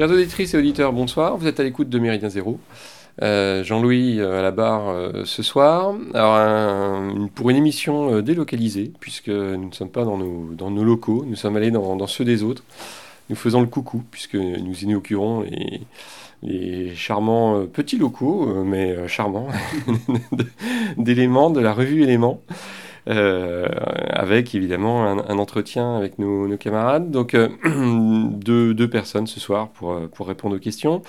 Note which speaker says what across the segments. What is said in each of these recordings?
Speaker 1: Chers auditrices et auditeurs, bonsoir. Vous êtes à l'écoute de Méridien Zéro. Euh, Jean-Louis euh, à la barre euh, ce soir. Alors, pour une émission délocalisée, puisque nous ne sommes pas dans nos, locaux, nous sommes allés dans, ceux des autres. Nous faisons le coucou, puisque nous inaugurons les, les charmants petits locaux, mais charmants, d'éléments de la revue Éléments. Euh, avec évidemment un, entretien avec nos, camarades. Donc deux, deux, personnes ce soir pour, pour répondre aux questions.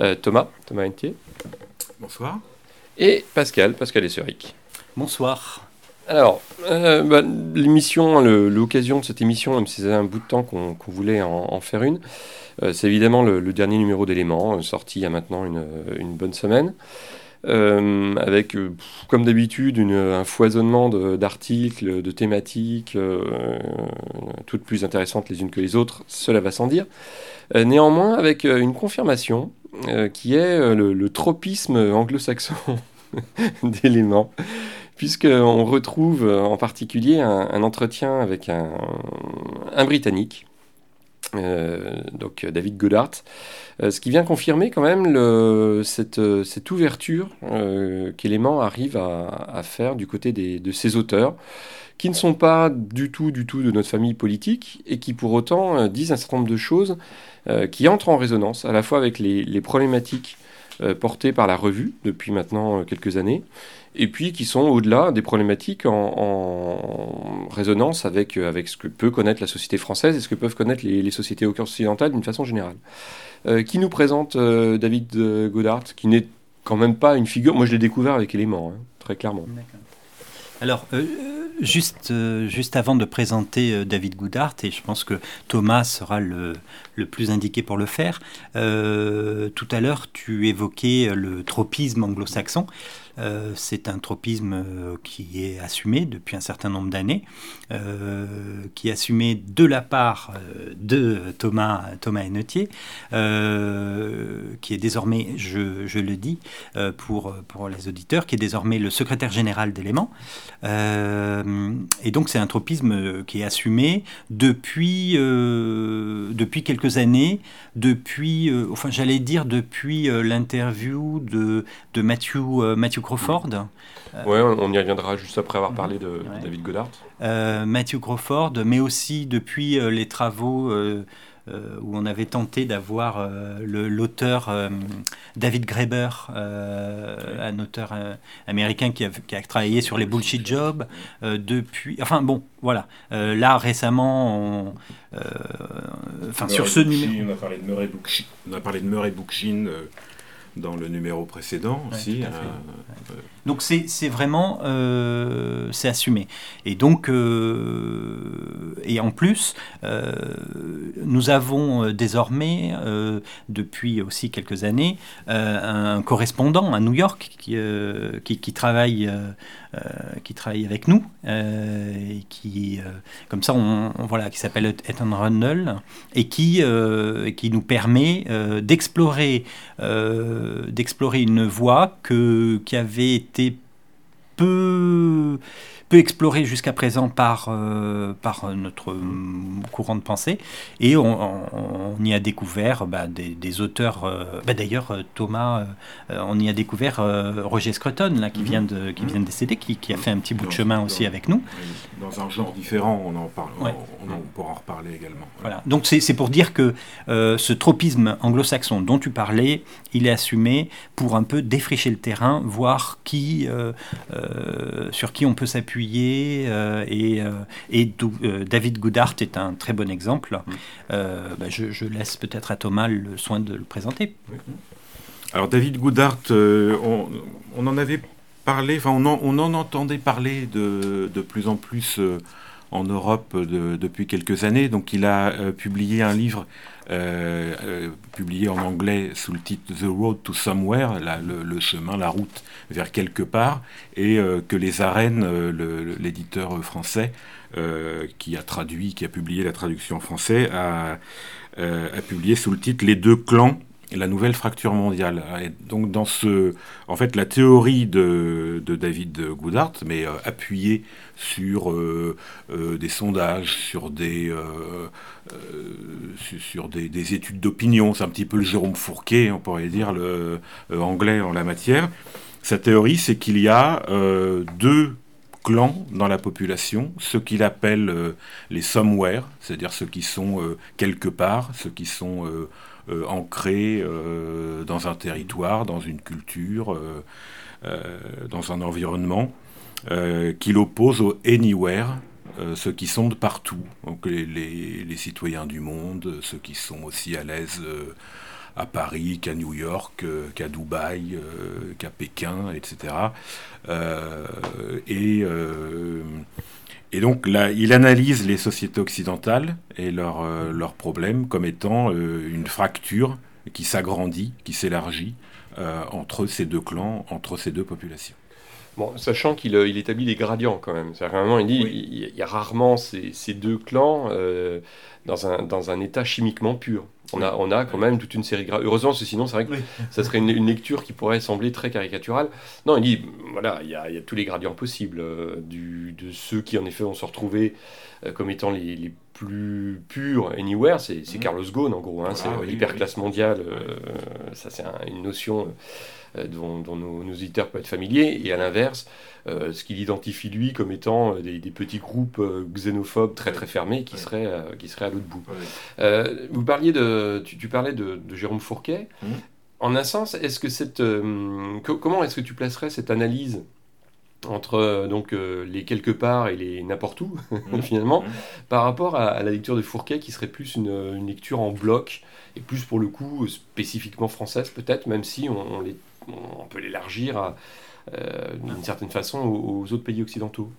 Speaker 1: Euh, Thomas, Thomas Entier.
Speaker 2: Bonsoir.
Speaker 1: Et Pascal, Pascal Esseric.
Speaker 3: Bonsoir.
Speaker 1: Alors, euh, bah, l'émission, l'occasion de cette émission, même si ça un bout de temps qu'on voulait en, faire une, c'est évidemment le, dernier numéro d'éléments, sorti il y a maintenant une, une bonne semaine. Euh, avec, euh, comme d'habitude, un foisonnement d'articles, de, thématiques, euh, toutes plus intéressantes les unes que les autres, cela va sans dire. néanmoins, avec une confirmation qui est le, tropisme anglo-saxon d'éléments puisqu'on retrouve en particulier un, entretien avec un Britannique, donc David Goddard, euh, ce qui vient confirmer quand même cette, euh, ouverture euh, qu'Élément arrive à, faire du côté de ses auteurs, qui ne sont pas du tout, du tout de notre famille politique, et qui pour autant disent un certain nombre de choses qui entrent en résonance à la fois avec les problématiques portées par la revue depuis maintenant quelques années, et puis qui sont au-delà des problématiques en, résonance avec, avec ce que peut connaître la société française et ce que peuvent connaître les, sociétés occidentales d'une façon générale. Euh, qui nous présente euh, David euh, Godard, qui n'est quand même pas une figure. Moi, je l'ai découvert avec Élément, hein, très clairement.
Speaker 3: Alors, juste, juste avant de présenter David Goudart, et je pense que Thomas sera le, le plus indiqué pour le faire, tout à l'heure, tu évoquais le tropisme anglo-saxon. Euh, c'est un tropisme euh, qui est assumé depuis un certain nombre d'années, euh, qui est assumé de la part de Thomas, Thomas Hennetier, qui est désormais, je, le dis pour, les auditeurs, qui est désormais le secrétaire général d'éléments. et donc c'est un tropisme qui est assumé depuis, quelques années, depuis, enfin j'allais dire depuis l'interview de, de Matthew, Matthew Crawford.
Speaker 1: Oui, on y reviendra juste après avoir parlé de, David Goddard.
Speaker 3: Euh, Matthew Crawford, mais aussi depuis euh, les travaux euh, où on avait tenté d'avoir l'auteur David Graeber, un auteur américain qui a, qui a, travaillé sur les bullshit jobs depuis. Enfin bon, voilà. là récemment,
Speaker 2: enfin sur ce numéro, on a parlé de Murray Bookchin, on a parlé de Murray Bookchin dans le numéro précédent aussi.
Speaker 3: Donc c'est vraiment euh, c'est assumé. Et donc et en plus nous avons désormais depuis aussi quelques années un correspondant à New York qui, qui, qui travaille qui travaille avec nous et qui comme ça on, voilà qui s'appelle Ethan Runnell et qui qui nous permet d'explorer d'explorer une voie que, qui avait été peu peu exploré jusqu'à présent par, euh, par notre courant de pensée. Et on, y a découvert bah, des, auteurs. Euh, bah, d'ailleurs, euh, Thomas, on y a découvert Roger Scruton, là, qui, mhm. vient de, qui vient de décéder, qui, qui a fait un petit bout de chemin aussi avec nous.
Speaker 2: Dans un genre différent, on en, parle, on, pourra en reparler également.
Speaker 3: Voilà. Donc c'est pour dire que ce tropisme anglo-saxon dont tu parlais, il est assumé pour un peu défricher le terrain, voir qui, sur qui on peut s'appuyer euh, et, euh, et euh, David Goodhart est un très bon exemple. Bah, je, laisse peut-être à Thomas le soin de le présenter.
Speaker 2: Alors David Goodhart, on, en avait parlé, enfin on en, entendait parler de, de plus en plus en Europe depuis quelques années. Donc il a publié un livre euh, euh, publié en anglais sous le titre The Road to Somewhere, le, chemin, la route vers quelque part, et euh, que les arènes, l'éditeur français, qui a traduit, qui a publié la traduction en français, a, a, publié sous le titre Les deux clans la nouvelle fracture mondiale. Et donc dans ce, en fait, la théorie de, David Goodhart, mais euh, appuyée sur euh, euh, des sondages, sur des, sur des, études d'opinion, c'est un petit peu le Jérôme Fourquet, on pourrait dire le anglais en la matière. Sa théorie, c'est qu'il y a deux clans dans la population, ceux qu'il appelle les somewhere, c'est-à-dire ceux qui sont quelque part, ceux qui sont ancré euh, dans un territoire, dans une culture, euh, dans un environnement, qu'il oppose au anywhere, ceux qui sont de partout, donc les, citoyens du monde, ceux qui sont aussi à l'aise à Paris qu'à New York, qu'à Dubaï, qu'à Pékin, etc. et et donc là, il analyse les sociétés occidentales et leurs euh, leurs problèmes comme étant euh, une fracture qui s'agrandit, qui s'élargit euh, entre ces deux clans, entre ces deux populations.
Speaker 1: Bon, sachant qu'il il établit des gradients quand même. C'est vraiment, il dit, il, y a rarement ces, ces deux clans dans, un, dans un état chimiquement pur. On a, on a quand même toute une série. Heureusement, sinon, c'est vrai que ça serait une, lecture qui pourrait sembler très caricaturale. Non, il dit voilà, il y a, il y a tous les gradients possibles. Euh, du, de ceux qui, en effet, vont se retrouver euh, comme étant les, les plus purs anywhere, c'est mmh. Carlos Ghosn, en gros. Hein, c'est l'hyperclasse mondiale. Euh, ça, c'est une notion dont, dont nos, nos, éditeurs peuvent être familiers. Et à l'inverse, euh, ce qu'il identifie lui comme étant euh, des, petits groupes euh, xénophobes très très fermés qui, seraient, qui seraient à l'autre bout. vous parliez de, tu, parlais de, Jérôme Fourquet. Mmh. En un sens, est-ce que cette, comment est-ce que tu placerais cette analyse entre donc les quelque part et les n'importe où mmh. finalement mmh. par rapport à, la lecture de Fourquet qui serait plus une, lecture en bloc et plus pour le coup spécifiquement française peut-être même si on, on peut l'élargir euh, d'une certaine façon aux, autres pays occidentaux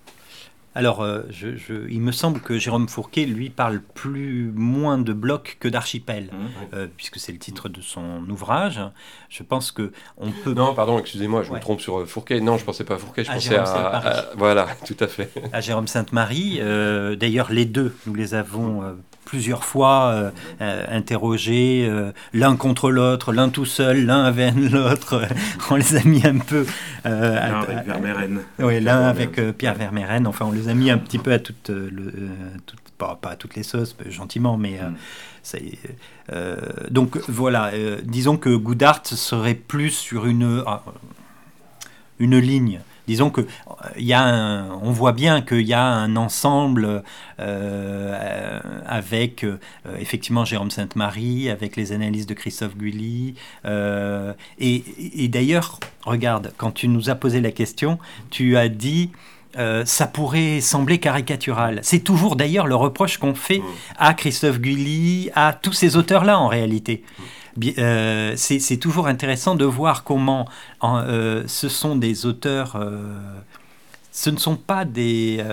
Speaker 3: alors, euh, je, il me semble que Jérôme Fourquet, lui, parle plus moins de blocs que d'archipel, mmh. euh, puisque c'est le titre de son ouvrage. Je pense que on peut.
Speaker 1: Non, pardon, excusez-moi, je me trompe sur Fourquet. Non, je pensais pas à Fourquet, je pensais à, Voilà, tout à fait.
Speaker 3: À Jérôme Sainte-Marie. D'ailleurs, les deux, nous les avons plusieurs fois euh, euh, interrogés, euh, l'un contre l'autre, l'un tout seul, l'un avec l'autre. on les a mis un peu.
Speaker 2: l'un avec Vermeeren.
Speaker 3: Oui, l'un avec Pierre Vermeeren. Enfin, on les a mis un petit peu à toutes, le, pas, à toutes les sauces, gentiment, mais. Mm. donc voilà, disons que Goudart serait plus sur une, une ligne disons que il y a on voit bien qu'il y a un ensemble euh, avec euh, effectivement Jérôme Sainte-Marie, avec les analyses de Christophe Gully. Euh, et, d'ailleurs, regarde, quand tu nous as posé la question, tu as dit ça pourrait sembler caricatural. C'est toujours d'ailleurs le reproche qu'on fait à Christophe Gully, à tous ces auteurs-là en réalité. Euh, c'est toujours intéressant de voir comment euh, ce sont des auteurs. Euh, ce ne sont pas des,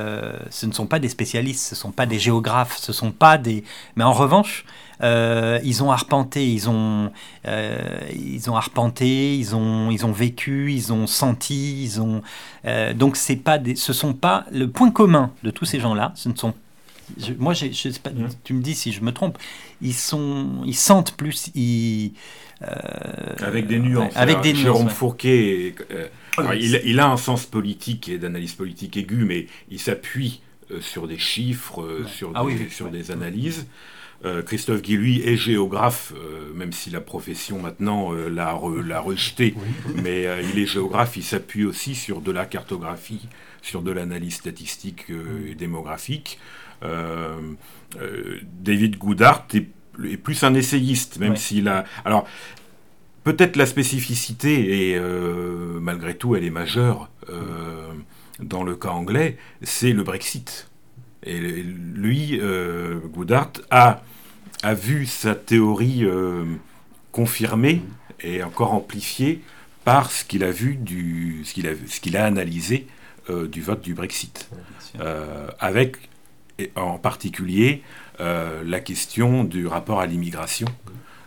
Speaker 3: ce ne sont pas des spécialistes, ce ne sont pas des géographes, ce sont pas des. Mais en revanche, ils ont arpenté, ils ont, ils ont arpenté, ils ont, ils ont vécu, ils ont senti, ils ont. donc c'est pas des, ce sont pas le point commun de tous ces gens-là. Ce ne sont moi, je, sais pas, mmh. tu me dis si je me trompe, ils, sont, ils sentent plus. Ils,
Speaker 2: euh, avec des nuances. Avec des Jérôme Fourquet, euh, il, a un sens politique et d'analyse politique aiguë, mais il s'appuie euh, sur des chiffres, sur, ah des, sur des analyses. Christophe Guy, lui, est géographe, même si la profession maintenant l'a, rejeté, mais il est géographe, il s'appuie aussi sur de la cartographie, sur de l'analyse statistique et démographique. Euh, euh, David Goodhart est, plus un essayiste, même s'il a... Alors, peut-être la spécificité, et euh, malgré tout elle est majeure dans le cas anglais, c'est le Brexit. Et lui, euh, Goodhart, a, a vu sa théorie confirmée et encore amplifiée par ce qu'il a vu, du, ce qu'il a, ce qu'il a analysé du vote du Brexit. avec et en particulier euh, la question du rapport à l'immigration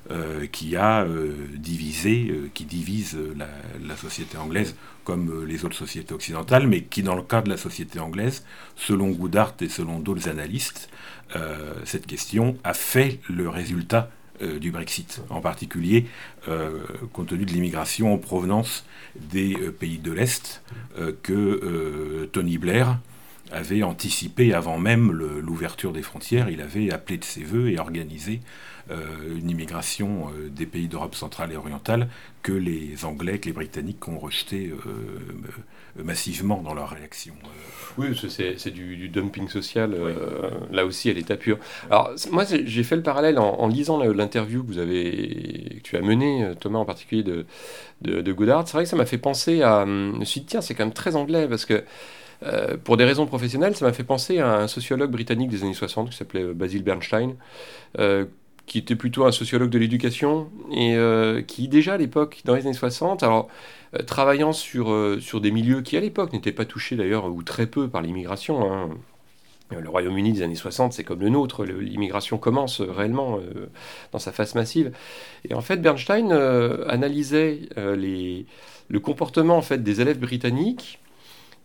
Speaker 2: euh, qui a euh, divisé, qui divise la, société anglaise comme les autres sociétés occidentales, mais qui dans le cas de la société anglaise, selon Goodhart et selon d'autres analystes, cette question a fait le résultat du Brexit, en particulier compte tenu de l'immigration en provenance des pays de l'Est que Tony Blair avait anticipé avant même l'ouverture des frontières. Il avait appelé de ses voeux et organisé euh, une immigration euh, des pays d'Europe centrale et orientale que les Anglais, que les Britanniques ont rejeté euh, massivement dans leur réaction.
Speaker 1: Oui, c'est du, dumping social, là aussi à l'état pur. Alors moi j'ai fait le parallèle en, lisant l'interview que vous avez, que tu as menée, Thomas en particulier de, de, de. C'est vrai que ça m'a fait penser à... Hum, je me suis dit tiens c'est quand même très anglais parce que euh, pour des raisons professionnelles, ça m'a fait penser à un sociologue britannique des années 60 qui s'appelait euh, Basil Bernstein, euh, qui était plutôt un sociologue de l'éducation et qui déjà à l'époque, dans les années 60, alors travaillant sur, sur des milieux qui à l'époque n'étaient pas touchés d'ailleurs ou très peu par l'immigration. Hein. Le Royaume-Uni des années 60, c'est comme le nôtre, l'immigration commence réellement dans sa phase massive. Et en fait, Bernstein analysait les, le comportement en fait, des élèves britanniques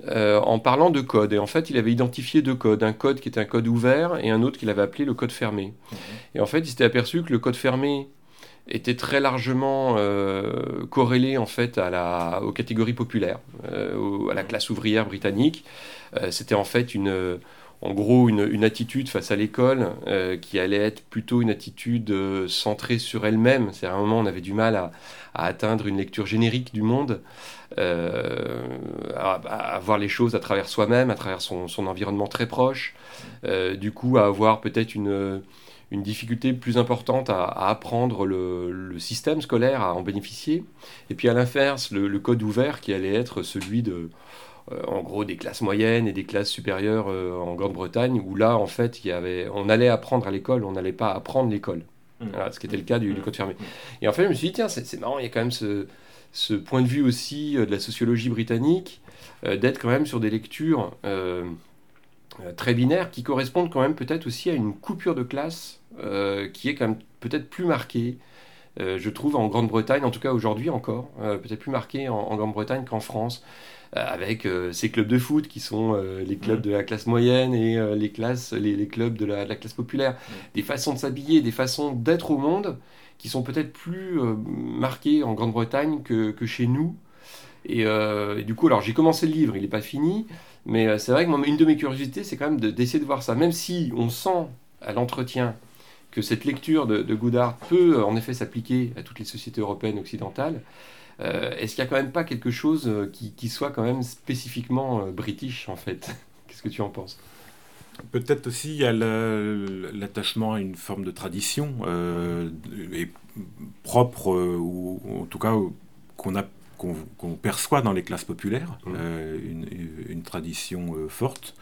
Speaker 1: euh, en parlant de code. Et en fait, il avait identifié deux codes. Un code qui était un code ouvert et un autre qu'il avait appelé le code fermé. Mhm. Et en fait, il s'était aperçu que le code fermé était très largement euh, corrélé en fait à la, aux catégories populaires, euh, à la classe ouvrière britannique. C'était en fait une, en gros une, attitude face à l'école qui allait être plutôt une attitude centrée sur elle-même. C'est à un moment on avait du mal à, atteindre une lecture générique du monde. Euh, à, voir les choses à travers soi-même, à travers son, environnement très proche, euh, du coup à avoir peut-être une, difficulté plus importante à, apprendre le, système scolaire, à en bénéficier, et puis à l'inverse, le, code ouvert qui allait être celui de, euh, en gros, des classes moyennes et des classes supérieures en Grande-Bretagne, où là, en fait, il y avait, on allait apprendre à l'école, on n'allait pas apprendre l'école. Mmh. ce qui était le cas du, du, code fermé. Et en fait, je me suis dit, tiens, c'est marrant, il y a quand même ce, ce point de vue aussi euh, de la sociologie britannique, euh, d'être quand même sur des lectures euh, très binaires qui correspondent quand même peut-être aussi à une coupure de classe qui est quand même peut-être plus marquée, je trouve, en Grande-Bretagne, en tout cas aujourd'hui encore, peut-être plus marquée en, Grande-Bretagne qu'en France, avec ces clubs de foot qui sont les clubs mmh. de la classe moyenne et les, classes, les, clubs de la, de la classe populaire, mmh. des façons de s'habiller, des façons d'être au monde qui sont peut-être plus euh, marqués en Grande-Bretagne que, que, chez nous. Euh, et, du coup, alors j'ai commencé le livre, il n'est pas fini, mais euh, c'est vrai que moi, une de mes curiosités, c'est quand même d'essayer de, voir ça. Même si on sent à l'entretien que cette lecture de, de peut en effet s'appliquer à toutes les sociétés européennes occidentales, est-ce qu'il n'y a quand même pas quelque chose qui, qui soit quand même spécifiquement british en fait? Qu'est-ce que tu en penses?
Speaker 2: Peut-être aussi il y a l'attachement à une forme de tradition euh, et propre, euh, ou en tout cas qu'on a qu'on perçoit dans les classes populaires, mmh. euh, une, tradition forte,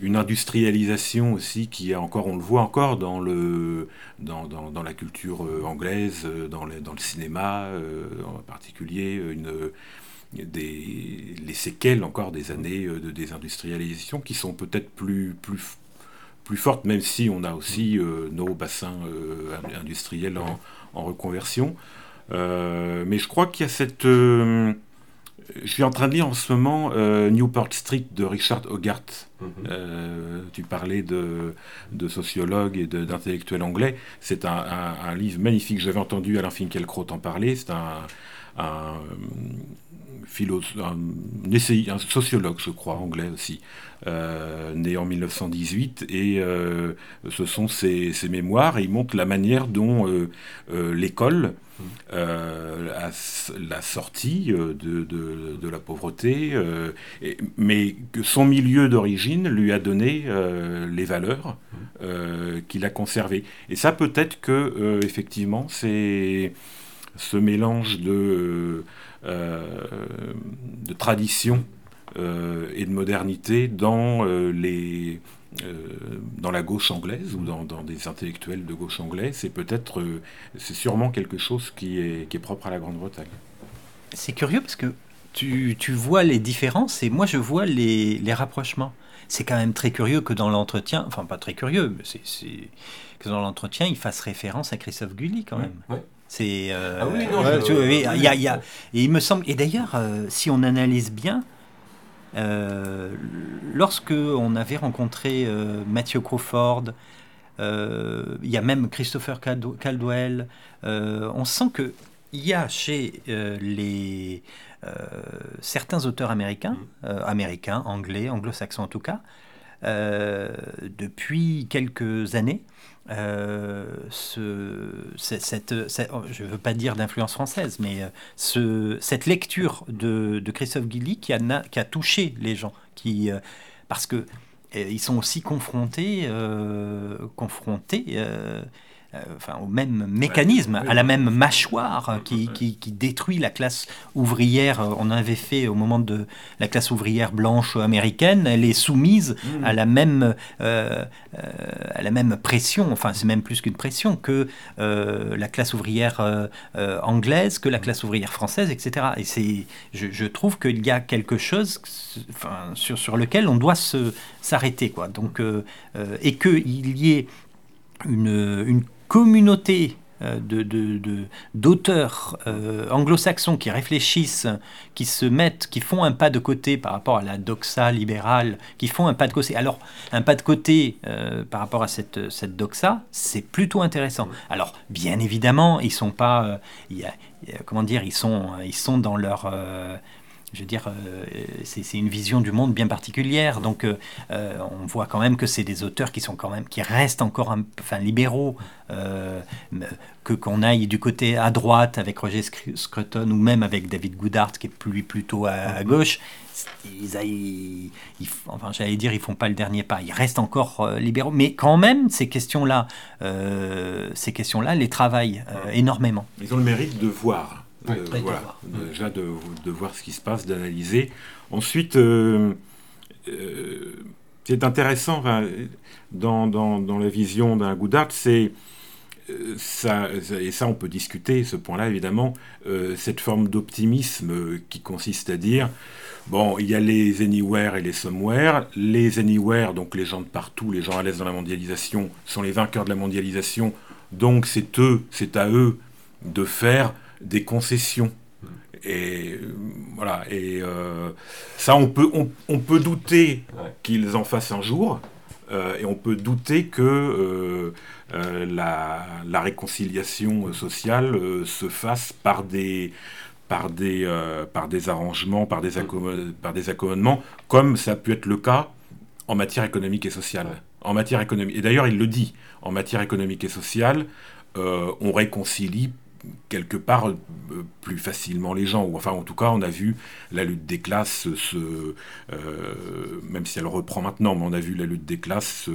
Speaker 2: une industrialisation aussi qui est encore, on le voit encore dans, le, dans, la culture anglaise, dans, dans le cinéma en particulier, une des, les séquelles encore des années euh, de désindustrialisation qui sont peut-être plus, plus, plus fortes, même si on a aussi euh, nos bassins euh, industriels en, reconversion. mais je crois qu'il y a cette... je suis en train de lire en ce moment Newport Street de Richard Hogarth. Mhm. tu parlais de, de sociologue et d'intellectuel anglais. C'est un, un, livre magnifique. J'avais entendu Alain Finkielkraut en parler. C'est un, un, un, un, sociologue, je crois, anglais aussi, euh, né en 1918, et euh, ce sont ses, mémoires, et il montre la manière dont euh, l'école a la sortie de, la pauvreté, mais que son milieu d'origine lui a donné les valeurs qu'il a conservées. Et ça, peut-être que, effectivement, c'est ce mélange de euh, de tradition euh, et de modernité dans euh, les dans la gauche anglaise ou dans, des intellectuels de gauche anglaise, c'est peut-être, c'est sûrement quelque chose qui est, qui est propre à la Grande-Bretagne.
Speaker 3: C'est curieux parce que tu, tu, vois les différences et moi je vois les, les rapprochements. C'est quand même très curieux que dans l'entretien, enfin pas très curieux, mais c'est que dans l'entretien il fasse référence à Christophe Gulli quand même. C'est. Euh, ah oui, non, il y a, y a, et il me semble. Et d'ailleurs, euh, si on analyse bien, euh, lorsque on avait rencontré Mathieu Crawford, il y a même Christopher Caldwell. on sent que il y a chez les certains auteurs américains, mm. américains, anglais, anglo-saxons en tout cas, depuis quelques années, euh, ce, cette, oh, je ne veux pas dire d'influence française, mais euh, ce, cette lecture de, de Christophe Guilly qui a, qui a, touché les gens, qui, euh, parce que ils sont aussi confrontés, confrontés euh, enfin, au même mécanisme, à la même mâchoire qui, qui, détruit la classe ouvrière. Euh, on avait fait au moment de la classe ouvrière blanche américaine, elle est soumise mmh. à, la même, euh, à la même pression, enfin c'est même plus qu'une pression, que la classe ouvrière anglaise, que la classe ouvrière française, etc. Et c'est, je, je, trouve qu'il y a quelque chose enfin, sur, sur lequel on doit s'arrêter. quoi. Donc, et qu'il y ait une, une communauté euh, d'auteurs de, euh, anglo-saxons qui réfléchissent, qui se mettent, qui font un pas de côté par rapport à la doxa libérale, qui font un pas de côté. Alors, un pas de côté euh, par rapport à cette, cette doxa, c'est plutôt intéressant. Alors, bien évidemment, ils sont pas, comment dire, ils sont, ils sont dans leur je veux dire, euh, c'est une vision du monde bien particulière. Donc, euh, euh, on voit quand même que c'est des auteurs qui sont quand même, qui restent encore, enfin, libéraux. que qu'on aille du côté à droite avec Roger Scruton ou même avec David Goodhart qui est plus plutôt à, gauche, ils, enfin, j'allais dire, ils font pas le dernier pas. Ils restent encore libéraux, mais quand même, ces questions-là, ces questions-là, les travaillent énormément.
Speaker 2: Ils ont le mérite de voir voilà, déjà de, de, voir ce qui se passe, d'analyser. Ensuite, euh, euh, c'est intéressant dans, dans, dans, la vision d'un Goudart, c'est euh, ça, et ça on peut discuter ce point-là évidemment, cette forme d'optimisme qui consiste à dire Bon, il y a les anywhere et les somewhere. Les anywhere, donc les gens de partout, les gens à l'aise dans la mondialisation, sont les vainqueurs de la mondialisation. Donc c'est eux, c'est à eux de faire des concessions. Et euh, voilà, et euh, ça, on peut, on, peut douter qu'ils en fassent un jour, euh, et on peut douter que la, la, réconciliation sociale se fasse par des, par des, par des arrangements, par des, par des accommodements, comme ça a pu être le cas en matière économique et sociale. En matière économique, et d'ailleurs il le dit, en matière économique et sociale, on réconcilie quelque part euh, plus facilement les gens. Ou enfin, en tout cas, on a vu la lutte des classes se, euh, même si elle reprend maintenant, mais on a vu la lutte des classes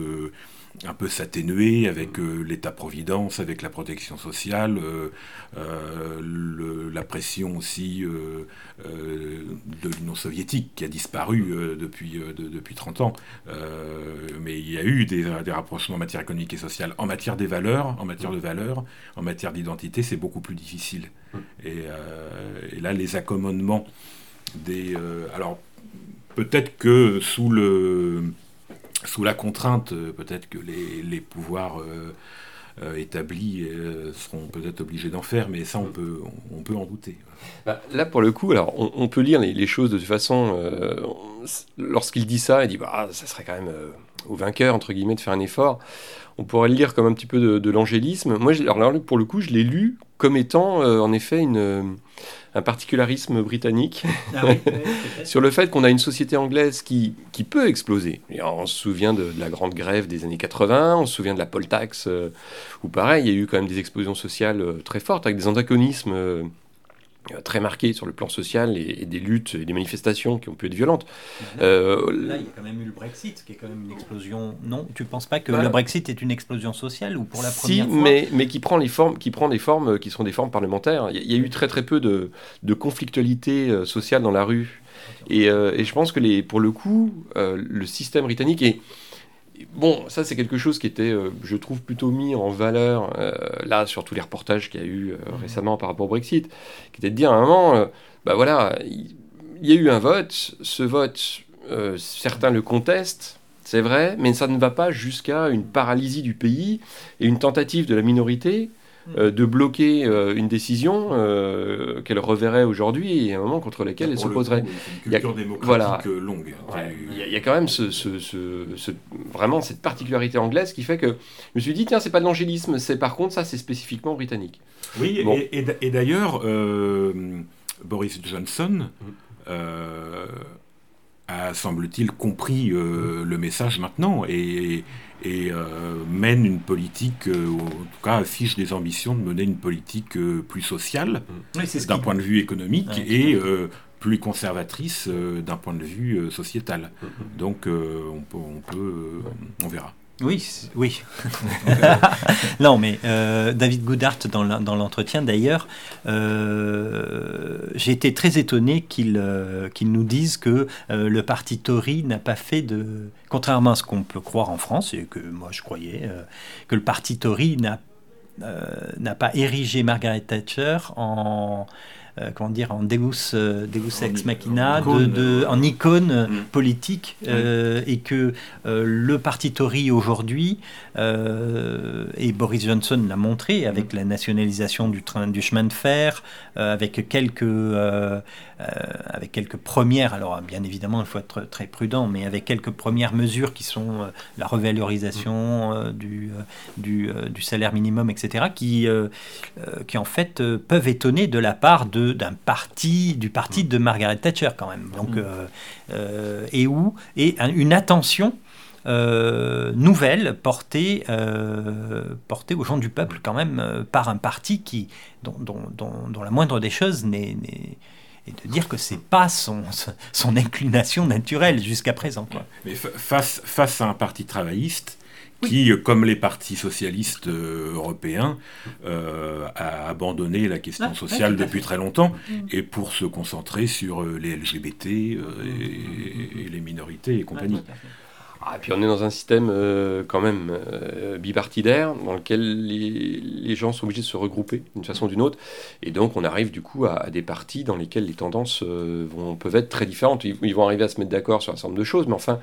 Speaker 2: un peu s'atténuer avec euh, l'État-providence, avec la protection sociale, euh, euh, la pression aussi de l'Union soviétique qui a disparu depuis, depuis 30 ans. mais il y a eu des, rapprochements en matière économique et sociale. En matière des valeurs, en matière de valeurs, en matière d'identité, c'est beaucoup plus difficile. Et, et, là, les accommodements des... alors, peut-être que sous le sous la contrainte, euh, peut-être que les, pouvoirs euh, euh, établis seront peut-être obligés d'en faire, mais ça, on peut, on, peut en douter.
Speaker 1: Bah, là, pour le coup, alors, on, peut lire les, choses de toute façon. Lorsqu'il dit ça, il dit bah, ça serait quand même au vainqueur, entre guillemets, de faire un effort. On pourrait le lire comme un petit peu de, l'angélisme. Moi, alors, pour le coup, je l'ai lu comme étant, en effet, une un particularisme britannique ah sur le fait qu'on a une société anglaise qui, qui peut exploser. on se souvient de, la grande grève des années 80, on se souvient de la poll tax, euh, où pareil, il y a eu quand même des explosions sociales euh, très fortes, avec des antagonismes euh, très marqué sur le plan social et, des luttes et des manifestations qui ont pu être violentes.
Speaker 3: Euh, là, il y a quand même eu le Brexit, qui est quand même une explosion. Non, tu ne penses pas que le Brexit est une explosion sociale ou pour la première
Speaker 1: si, mais, mais qui prend les formes, qui prend des formes euh, qui sont des formes parlementaires. Il y, a eu très très peu de, de conflictualité sociale dans la rue. Et, et, je pense que les, pour le coup, le système britannique est bon, ça c'est quelque chose qui était, euh, je trouve, plutôt mis en valeur, euh, là, sur tous les reportages qu'il y a eu euh, mhm. récemment par rapport au Brexit, qui était de dire à un moment, bah voilà, il y, a eu un vote, ce vote, certains le contestent, c'est vrai, mais ça ne va pas jusqu'à une paralysie du pays et une tentative de la minorité euh, de bloquer euh, une décision euh, qu'elle reverrait aujourd'hui et à un moment contre laquelle elle s'opposerait.
Speaker 2: Une culture démocratique longue.
Speaker 1: Il y, a quand même ce, ce, vraiment cette particularité anglaise qui fait que je me suis dit, tiens, c'est pas de l'angélisme, c'est par contre, ça, c'est spécifiquement britannique.
Speaker 2: Oui, et, d'ailleurs, Boris Johnson. Mm. a, semble-t-il, compris le message maintenant et, et euh, mène une politique, euh, ou en tout cas affiche des ambitions de mener une politique euh, plus sociale d'un point de vue économique et plus conservatrice d'un point de vue sociétal. Mm-hmm. Donc on peut, on, peut, on verra.
Speaker 3: Oui, oui. non, mais euh, David Goodhart, dans l'entretien d'ailleurs, euh, j'ai été très étonné qu'il euh, nous dise que le parti Tory n'a pas fait de. Contrairement à ce qu'on peut croire en France, et que moi je croyais, que le parti Tory n'a pas érigé Margaret Thatcher en euh, comment dire, en deus, euh, deus ex machina, de, en icône mm. politique, euh, et que le parti Tory aujourd'hui, et Boris Johnson l'a montré avec mm. la nationalisation du, train, du chemin de fer, avec quelques avec quelques premières, alors bien évidemment il faut être très prudent, mais avec quelques premières mesures qui sont la revalorisation du, du, du, salaire minimum, etc., qui, qui en fait peuvent étonner de la part de d'un parti, du parti de Margaret Thatcher quand même. Donc, mm. euh, euh, et où et une attention euh, nouvelle portée, portée aux gens du peuple quand même par un parti qui dont, dont, la moindre des choses n'est et de dire que c'est pas son, son inclination naturelle jusqu'à présent. Quoi.
Speaker 2: Mais face, face à un parti travailliste, qui, comme les partis socialistes euh, européens, euh, a abandonné la question ah, sociale depuis très longtemps, mm. et pour se concentrer sur euh, les LGBT et, les minorités et compagnie.
Speaker 1: Ah, et puis on est dans un système euh, quand même euh, bipartidaire dans lequel les, gens sont obligés de se regrouper d'une façon ou d'une autre. Et donc on arrive du coup à, des partis dans lesquels les tendances euh, vont, peuvent être très différentes. Ils, vont arriver à se mettre d'accord sur un certain nombre de choses, mais enfin,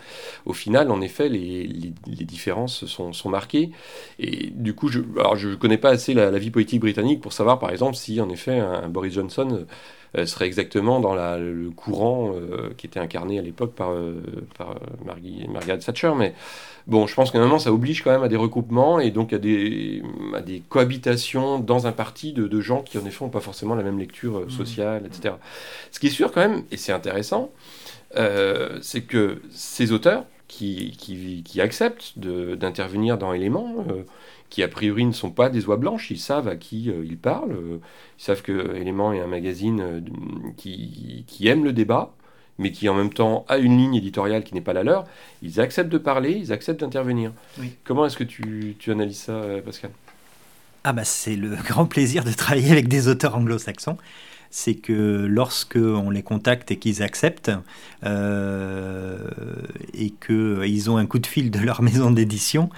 Speaker 1: au final, en effet, les, les, différences sont, sont, marquées. Et du coup, je ne connais pas assez la, vie politique britannique pour savoir, par exemple, si en effet un Boris Johnson serait exactement dans la, le courant euh, qui était incarné à l'époque par, euh, par Margaret Thatcher. Mais bon, je pense qu'à un moment, ça oblige quand même à des recoupements et donc à des, à des cohabitations dans un parti de, de gens qui, en effet, n'ont pas forcément la même lecture mmh. sociale, etc. Ce qui est sûr quand même, et c'est intéressant, c'est que ces auteurs qui, qui, qui acceptent d'intervenir dans Éléments, qui a priori ne sont pas des oies blanches, ils savent à qui euh, ils parlent, euh, ils savent que Élément est un magazine euh, qui, qui, aime le débat, mais qui en même temps a une ligne éditoriale qui n'est pas la leur, ils acceptent de parler, ils acceptent d'intervenir. Comment est-ce que tu, tu, analyses ça, Pascal?
Speaker 3: Ah bah c'est le grand plaisir de travailler avec des auteurs anglo-saxons c'est que lorsque on les contacte et qu'ils acceptent euh, et qu'ils ont un coup de fil de leur maison d'édition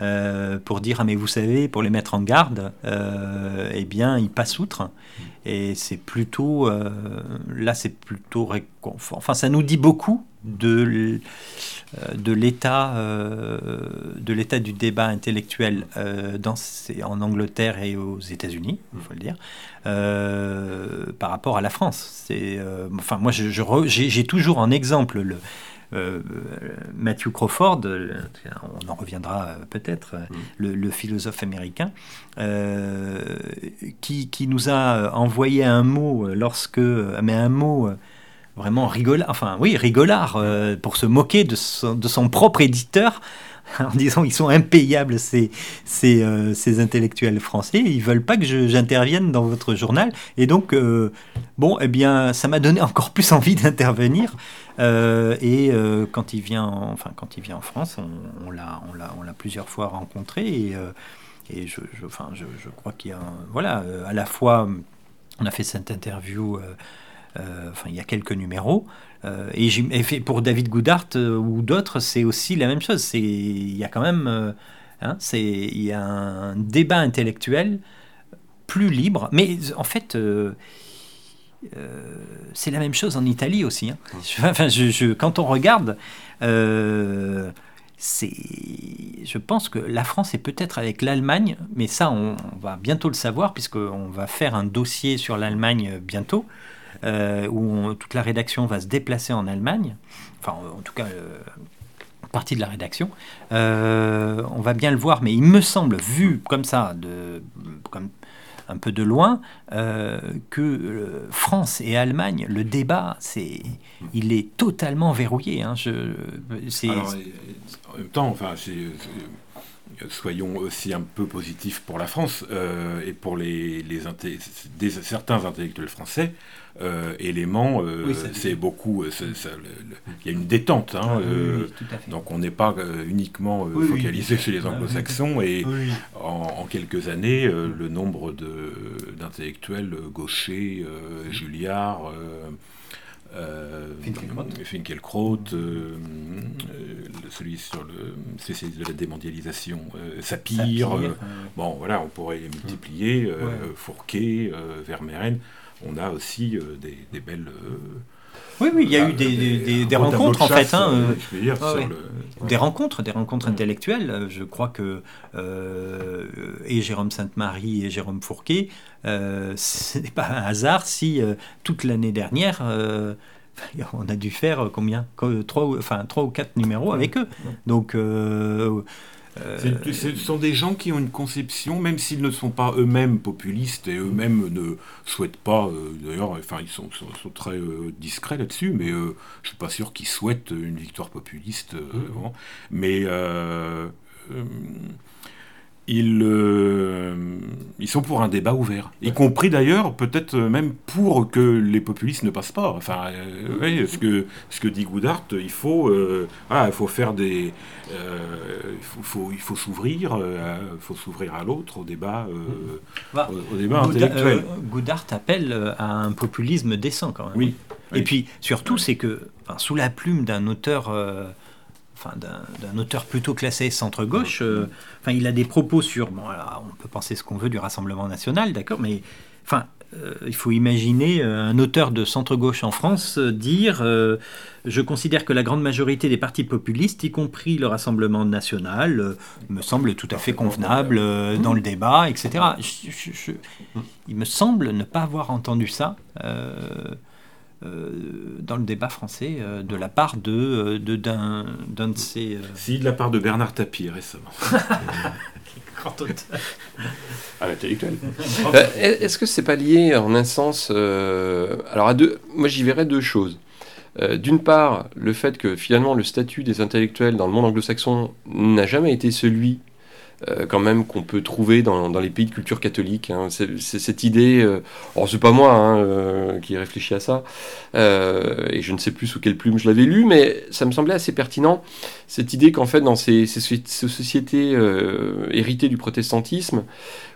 Speaker 3: euh, pour dire ah mais vous savez pour les mettre en garde, euh, eh bien ils passent outre et c'est plutôt là c'est plutôt. Enfin ça nous dit beaucoup de euh, de l'état euh, de l'état du débat intellectuel euh, dans, en Angleterre et aux États-Unis, il faut le dire, par rapport à la France. C'est enfin moi j'ai toujours en exemple le Matthew Crawford, on en reviendra peut-être, mm. le, philosophe américain, qui, qui, nous a envoyé un mot lorsque, mais un mot vraiment rigolard, enfin oui, rigolard, euh, pour se moquer de son, propre éditeur, en disant ils sont impayables ces, euh, ces intellectuels français, ils veulent pas que j'intervienne dans votre journal, et donc euh, bon, eh bien, ça m'a donné encore plus envie d'intervenir. et quand il vient, en, enfin quand il vient en France, on, on l'a, plusieurs fois rencontré, et, je, enfin, je crois qu'il y a, voilà, à la fois, on a fait cette interview. Euh, enfin il y a quelques numéros. Euh, et, pour David Goodhart euh, ou d'autres, c'est aussi la même chose. Il y a quand même hein, il y a un débat intellectuel plus libre, mais en fait, c'est la même chose en Italie aussi. Hein. Enfin, je, quand on regarde, c'est, je pense que la France est peut-être avec l'Allemagne, mais ça, on, va bientôt le savoir, puisqu'on va faire un dossier sur l'Allemagne bientôt, euh, où toute la rédaction va se déplacer en Allemagne, enfin, en tout cas, euh, partie de la rédaction. Euh, on va bien le voir, mais il me semble, vu comme ça, de, comme un peu de loin, que France et Allemagne, le débat, c'est, il est totalement verrouillé. Hein. Je,
Speaker 2: en même temps, enfin, soyons aussi un peu positifs pour la France euh, et pour les, les des, certains intellectuels français. Euh, élément, euh, c'est beaucoup. Il y a une détente. Hein, ah donc on n'est pas uniquement focalisé chez les anglo-saxons. Et en, quelques années, le nombre d'intellectuels gauchers, Julliard, euh, Finkelkraut, euh, euh, celui sur le spécialiste de la démondialisation, Sapir. bon, voilà, on pourrait les multiplier. Fourquet, Vermeeren. On a aussi des, belles.
Speaker 3: Oui, oui, il y a eu des, rencontres en fait. Hein, Des rencontres, des rencontres intellectuelles. Je crois que et Jérôme Sainte-Marie et Jérôme Fourquet euh, ce n'est pas un hasard si euh, toute l'année dernière, euh, on a dû faire combien trois, enfin, trois ou quatre numéros avec eux. Donc. Ce
Speaker 2: sont des gens qui ont une conception, même s'ils ne sont pas eux-mêmes populistes et eux-mêmes ne souhaitent pas, d'ailleurs, enfin ils sont, sont, très discrets là-dessus, mais je ne suis pas sûr qu'ils souhaitent une victoire populiste. Mmh. mais ils, euh, ils sont pour un débat ouvert, y compris d'ailleurs peut-être même pour que les populistes ne passent pas. Enfin, euh, ce que ce que dit Goudart, il faut, euh, il faut faire des, il faut, il faut s'ouvrir, il faut s'ouvrir à l'autre, au débat, au, débat intellectuel.
Speaker 3: Goudart appelle à un populisme décent quand même.
Speaker 2: Oui.
Speaker 3: Et puis surtout, c'est que sous la plume d'un auteur d'un auteur plutôt classé centre-gauche. Euh, enfin, il a des propos sur. Bon, on peut penser ce qu'on veut du Rassemblement national, d'accord, mais enfin, euh, il faut imaginer euh, un auteur de centre-gauche en France dire Je considère que la grande majorité des partis populistes, y compris le Rassemblement national, me semble tout à fait convenable dans le débat, etc. il me semble ne pas avoir entendu ça. Euh, dans le débat français euh, de la part de euh, d'un de, de, ces.
Speaker 2: Si, de la part de Bernard Tapie récemment.
Speaker 1: Grand auteur. À l'intellectuel. Est-ce que c'est pas lié en un sens Alors, à deux, moi j'y verrais deux choses. D'une part, le fait que finalement le statut des intellectuels dans le monde anglo-saxon n'a jamais été celui euh, quand même qu'on peut trouver dans, les pays de culture catholique. Hein. C'est cette idée, euh, alors c'est pas moi hein, euh, qui réfléchis à ça, euh, et je ne sais plus sous quelle plume je l'avais lu, mais ça me semblait assez pertinent, cette idée qu'en fait dans ces sociétés héritées du protestantisme,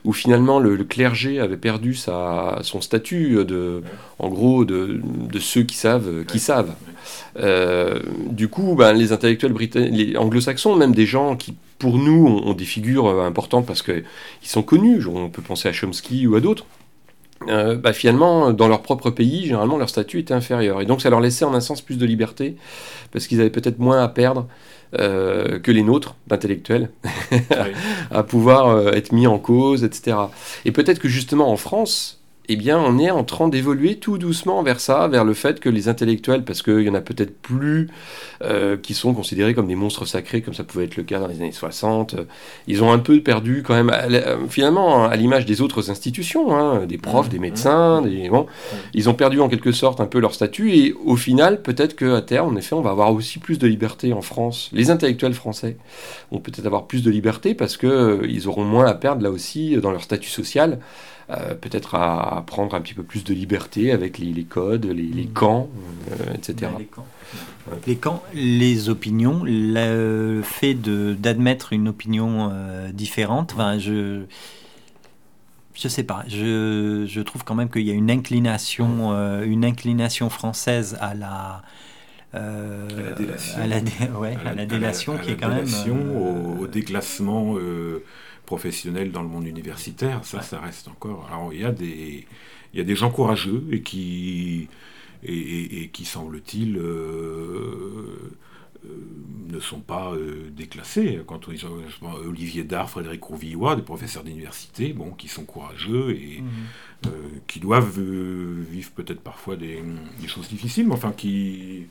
Speaker 1: où finalement le, clergé avait perdu sa, son statut de, en gros, de, de ceux qui savent, qui savent. du coup, ben, les intellectuels britanniques, les anglo-saxons, même des gens qui pour nous, ont, des figures euh, importantes parce qu'ils sont connus. On peut penser à Chomsky ou à d'autres. Euh, bah, finalement, dans leur propre pays, généralement, leur statut était inférieur. Et donc, ça leur laissait en un sens plus de liberté, parce qu'ils avaient peut-être moins à perdre euh, que les nôtres, d'intellectuels, à pouvoir être mis en cause, etc. Et peut-être que justement en France, eh bien, on est en train d'évoluer tout doucement vers ça, vers le fait que les intellectuels, parce qu'il y en a peut-être plus euh, qui sont considérés comme des monstres sacrés, comme ça pouvait être le cas dans les années 60, euh, ils ont un peu perdu quand même, euh, finalement, à l'image des autres institutions, hein, des profs, des médecins, des, bon, ils ont perdu en quelque sorte un peu leur statut, et au final, peut-être qu'à terme, en effet, on va avoir aussi plus de liberté en France. Les intellectuels français vont peut-être avoir plus de liberté parce qu'ils auront moins à perdre là aussi dans leur statut social. Euh, peut-être à, prendre un petit peu plus de liberté avec les, codes, les, mm. camps, euh, etc.
Speaker 3: les, camps. les camps, les opinions, le fait d'admettre une opinion euh, différente, enfin, je je sais pas, je, je trouve quand même qu'il y a une inclination, une inclination française à la,
Speaker 2: euh, à la délation,
Speaker 3: ouais, à la, délation qui est quand même
Speaker 2: au, au, déclassement professionnels dans le monde universitaire, ça, ça reste encore. Alors, il y a des, il y a des gens courageux et qui, et, qui semble-t-il, euh, ne sont pas déclassés. Quand on, Olivier Dard, Frédéric Rouvillois, des professeurs d'université, bon, qui sont courageux et mhm. qui doivent vivre peut-être parfois des, des, choses difficiles, mais enfin qui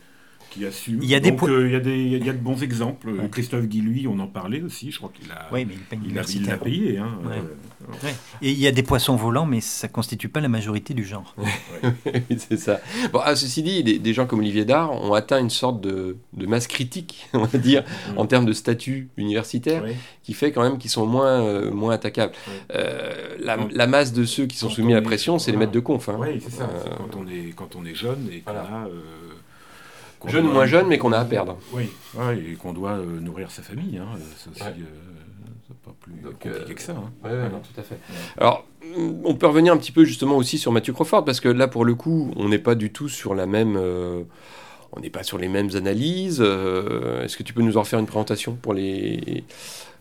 Speaker 2: qui assume. Il y a des Donc, euh, il, y a des, il y a de bons exemples. Christophe Guy, lui, on en parlait aussi. Je crois qu'il a,
Speaker 3: oui, mais
Speaker 2: il, a, il l'a payé. Hein,
Speaker 3: euh, Et il y a des poissons volants, mais ça constitue pas la majorité du genre.
Speaker 1: c'est ça. Bon, ah, ceci dit, des, des, gens comme Olivier Dard ont atteint une sorte de, de masse critique, on va dire, en termes de statut universitaire, qui fait quand même qu'ils sont moins, euh, moins attaquables. La, la, masse de ceux qui sont soumis à la pression, c'est les maîtres de conf. Hein.
Speaker 2: Oui, c'est ça. Quand, on est, quand on est jeune et qu'on a
Speaker 1: Jeune ou moins jeune, mais qu'on a à perdre.
Speaker 2: Oui, et qu'on doit euh, nourrir sa famille. Hein. C'est aussi euh, pas plus compliqué euh, que ça. Hein.
Speaker 1: Oui, tout à fait. Alors, on peut revenir un petit peu justement aussi sur Mathieu Crawford, parce que là, pour le coup, on n'est pas du tout sur la même. on n'est pas sur les mêmes analyses. Est-ce que tu peux nous en faire une présentation pour les,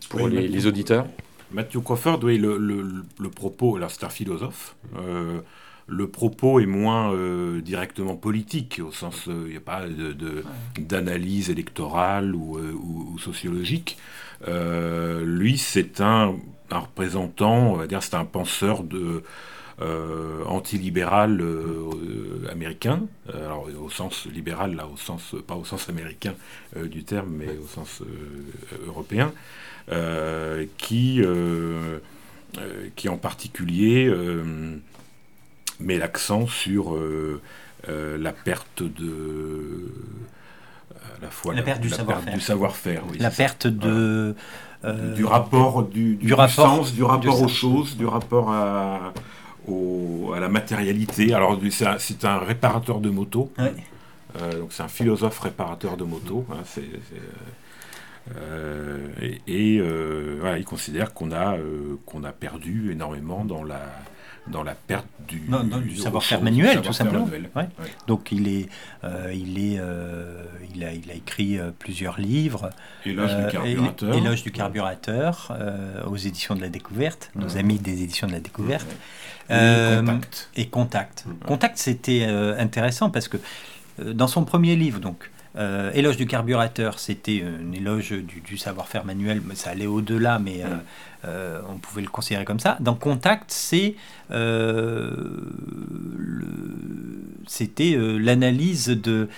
Speaker 1: pour les, auditeurs?
Speaker 2: Mathieu Crawford, oui, le, le, propos, alors c'est un philosophe le propos est moins euh, directement politique, au sens, il euh, n'y a pas d'analyse électorale ou, euh, sociologique. lui, c'est un, représentant, on va dire, c'est un penseur de, antilibéral américain, alors au sens libéral, là, au sens, pas au sens américain du terme, mais au sens européen, qui, qui en particulier met l'accent sur euh, euh, la perte de
Speaker 3: la fois la, perte du
Speaker 2: savoir-faire.
Speaker 3: la perte de
Speaker 2: du, rapport du, du, sens, du rapport aux choses, du rapport à, à la matérialité. Alors c'est un, réparateur de moto. Euh, donc c'est un philosophe réparateur de moto. Hein, et, voilà, il considère qu'on a, qu'on a perdu énormément dans la, dans la perte du,
Speaker 3: savoir-faire manuel, tout simplement. Donc il est, euh, il est, euh, il a, il a écrit euh, plusieurs livres.
Speaker 2: Éloge du carburateur.
Speaker 3: Éloge du carburateur aux éditions de la découverte, nos amis des éditions de la découverte.
Speaker 2: Et contact.
Speaker 3: Et contact. Contact, c'était intéressant parce que dans son premier livre, donc éloge du carburateur, c'était un éloge du, savoir-faire manuel, mais ça allait au-delà, mais euh, on pouvait le considérer comme ça. Dans Contact, c'est euh, c'était euh, l'analyse de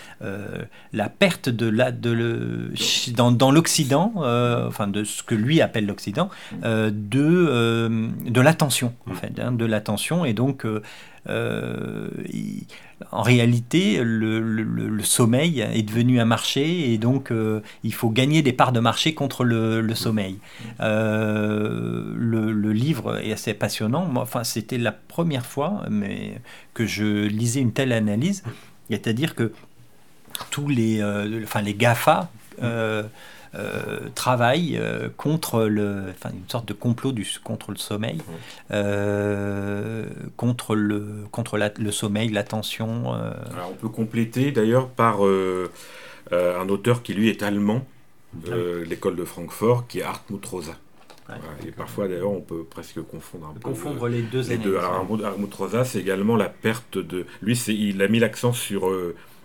Speaker 3: la perte de la de le, dans, l'Occident, enfin de ce que lui appelle l'Occident, de de l'attention en fait, hein, de l'attention. Et donc en réalité, le, sommeil est devenu un marché et donc euh, il faut gagner des parts de marché contre le, sommeil. Euh, le, livre est assez passionnant. enfin, c'était la première fois mais, que je lisais une telle analyse. C'est-à-dire que tous les, euh, enfin, les GAFA euh, travaille euh, contre le, enfin, une sorte de complot du, contre le sommeil, euh, contre le, contre le sommeil, l'attention.
Speaker 2: on peut compléter d'ailleurs par un auteur qui lui est allemand, de ah l'école de Francfort, qui est Hartmut Rosa. et parfois, d'ailleurs, on peut presque confondre un peu.
Speaker 3: Confondre les deux. Les deux.
Speaker 2: Hartmut Rosa, c'est également la perte de. Lui, il a mis l'accent sur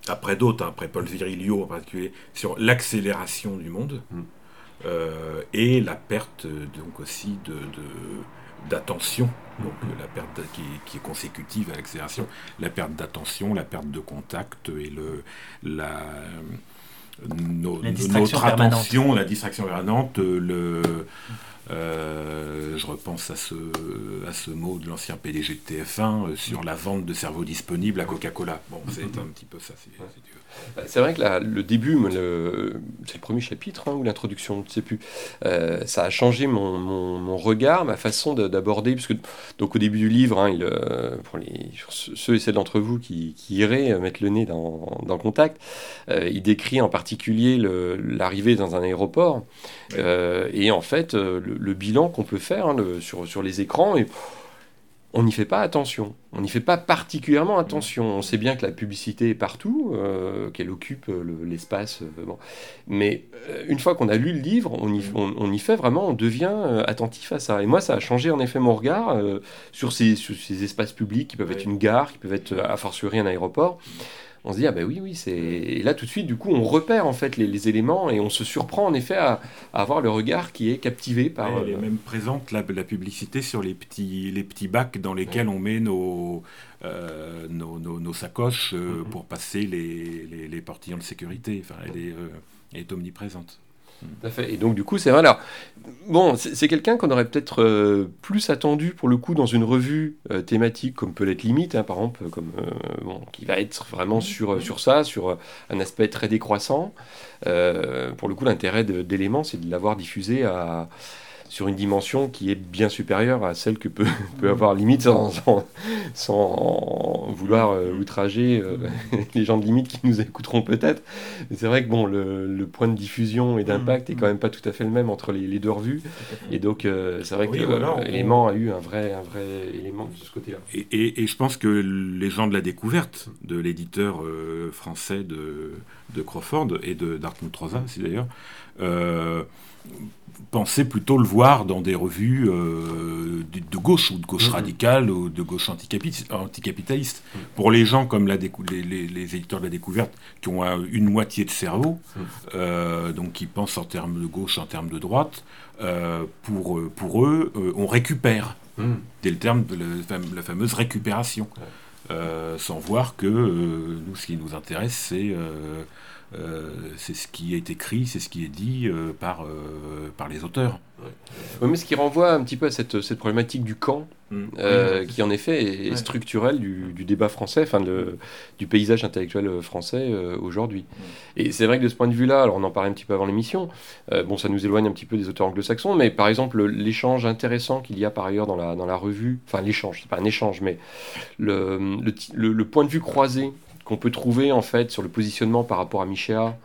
Speaker 2: après d'autres, hein, après Paul Virilio en particulier, sur l'accélération du monde mm. euh, et la perte donc aussi de, d'attention, donc mm. la perte qui, est consécutive à l'accélération, la perte d'attention, la perte de contact et le, la, notre attention, la distraction permanente, le, euh, je repense à ce, à ce mot de l'ancien PDG de TF1 euh, sur la vente de cerveaux disponibles à Coca-Cola. Bon, c'est un petit peu ça.
Speaker 1: C'est vrai que le début, c'est le premier chapitre hein, ou l'introduction, je ne sais plus. Euh, ça a changé mon, regard, ma façon d'aborder, puisque donc au début du livre, hein, il, pour les, ceux et celles d'entre vous qui, iraient mettre le nez dans, dans contact, il décrit en particulier l'arrivée dans un aéroport. et en fait, le, le, bilan qu'on peut faire hein, sur, sur les écrans. Et, on n'y fait pas attention. On n'y fait pas particulièrement attention. On sait bien que la publicité est partout, euh, qu'elle occupe euh, l'espace. Euh, Mais une fois qu'on a lu le livre, on y, on, y, fait vraiment, on devient attentif à ça. Et moi, ça a changé en effet mon regard sur, ces, sur ces espaces publics qui peuvent être une gare, qui peuvent être a fortiori un aéroport on se dit ah ben oui oui c'est et là tout de suite du coup on repère en fait les, éléments et on se surprend en effet à, avoir le regard qui est captivé par.
Speaker 2: elle est même présente la, la, publicité sur les petits les petits bacs dans lesquels on met nos euh, nos, nos, sacoches euh, mm-hmm. pour passer les, les, les, portillons de sécurité. Enfin, elle est, elle est omniprésente.
Speaker 1: Tout à fait. Et donc, du coup, c'est. Alors, bon, c'est quelqu'un qu'on aurait peut-être euh, plus attendu pour le coup dans une revue euh, thématique comme peut l'être Limite, hein, par exemple, comme, euh, bon, qui va être vraiment sur, sur ça, sur un aspect très décroissant. pour le coup, l'intérêt d'éléments, c'est de l'avoir diffusé à sur une dimension qui est bien supérieure à celle que peut, peut avoir limite sans, sans, vouloir euh, outrager euh, les gens de limite qui nous écouteront peut-être. Mais c'est vrai que bon, le, point de diffusion et d'impact est quand même pas tout à fait le même entre les, deux revues. Et donc euh, c'est vrai que l'élément a eu un vrai, un vrai élément de ce côté-là.
Speaker 2: Et, et, je pense que les gens de la découverte, de l'éditeur français de, de, Crawford et de Dartmouth Rosa, c'est d'ailleurs, pensais plutôt le voir dans des revues euh, de, gauche ou de gauche mm-hmm. radicale ou de gauche anticapitaliste. Mm. Pour les gens comme la les, les, éditeurs de la découverte qui ont une moitié de cerveau, mm. euh, donc qui pensent en termes de gauche, en termes de droite, euh, pour, pour eux, on récupère. Mm. Dès le terme de la, fameuse récupération. sans voir que nous, ce qui nous intéresse, c'est c'est ce qui est écrit, c'est ce qui est dit euh, par, euh, par les auteurs.
Speaker 1: mais ce qui renvoie un petit peu à cette, cette problématique du camp, mm. qui en effet est, structurelle du, du, débat français, enfin du paysage intellectuel français aujourd'hui. Mm. Et c'est vrai que de ce point de vue-là, alors on en parlait un petit peu avant l'émission, bon, ça nous éloigne un petit peu des auteurs anglo-saxons, mais par exemple, l'échange intéressant qu'il y a par ailleurs dans la, dans la revue, enfin l'échange, c'est pas un échange, mais le, le, le point de vue croisé qu'on peut trouver en fait sur le positionnement par rapport à Michéa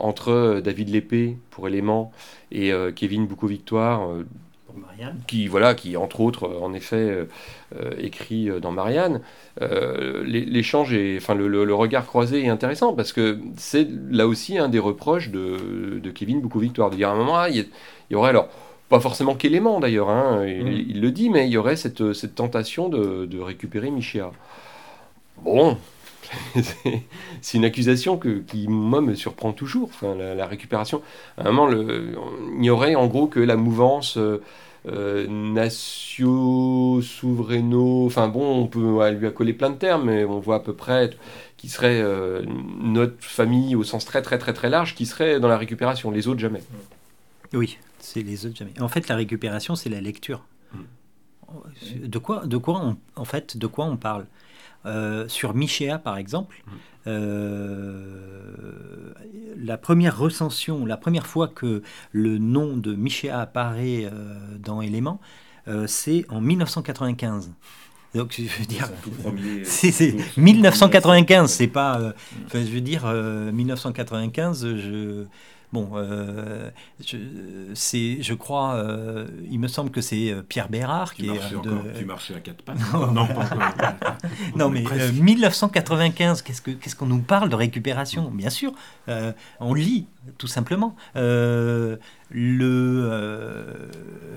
Speaker 1: entre euh, David Lépée pour élément et euh, Kevin Boucault-Victoire euh, qui voilà qui entre autres en effet écrit dans Marianne. L'échange et enfin le, regard croisé est intéressant parce que c'est là aussi un des reproches de, Kevin Boucault-Victoire de dire à un moment ah, il y, aurait alors pas forcément qu'élément d'ailleurs hein, mm. il, le dit mais il y aurait cette, cette tentation de, de récupérer Michéa bon c'est une accusation que, qui, moi, me surprend toujours, enfin, la, récupération. À un moment, le, il y aurait en gros que la mouvance euh, euh natio, souveraino, enfin bon, on peut lui accoler plein de termes, mais on voit à peu près qui serait euh, notre famille au sens très très très très large, qui serait dans la récupération, les autres jamais.
Speaker 3: Oui, c'est les autres jamais. En fait, la récupération, c'est la lecture. Mm. De quoi, de quoi en fait, de quoi on parle? Euh, sur Michéa, par exemple, euh, la première recension, la première fois que le nom de Michéa apparaît euh, dans Éléments, c'est en 1995. Donc, je veux dire, c'est 1995, c'est pas. je veux dire, 1995, je Bon, euh, je, c'est, je crois, euh, il me semble que c'est euh, Pierre Bérard
Speaker 2: qui,
Speaker 3: est.
Speaker 2: De... tu marchais à quatre pattes Non,
Speaker 3: non, mais 1995, qu'est-ce, que, qu'est-ce qu'on nous parle de récupération? Bien sûr, on lit, tout simplement. le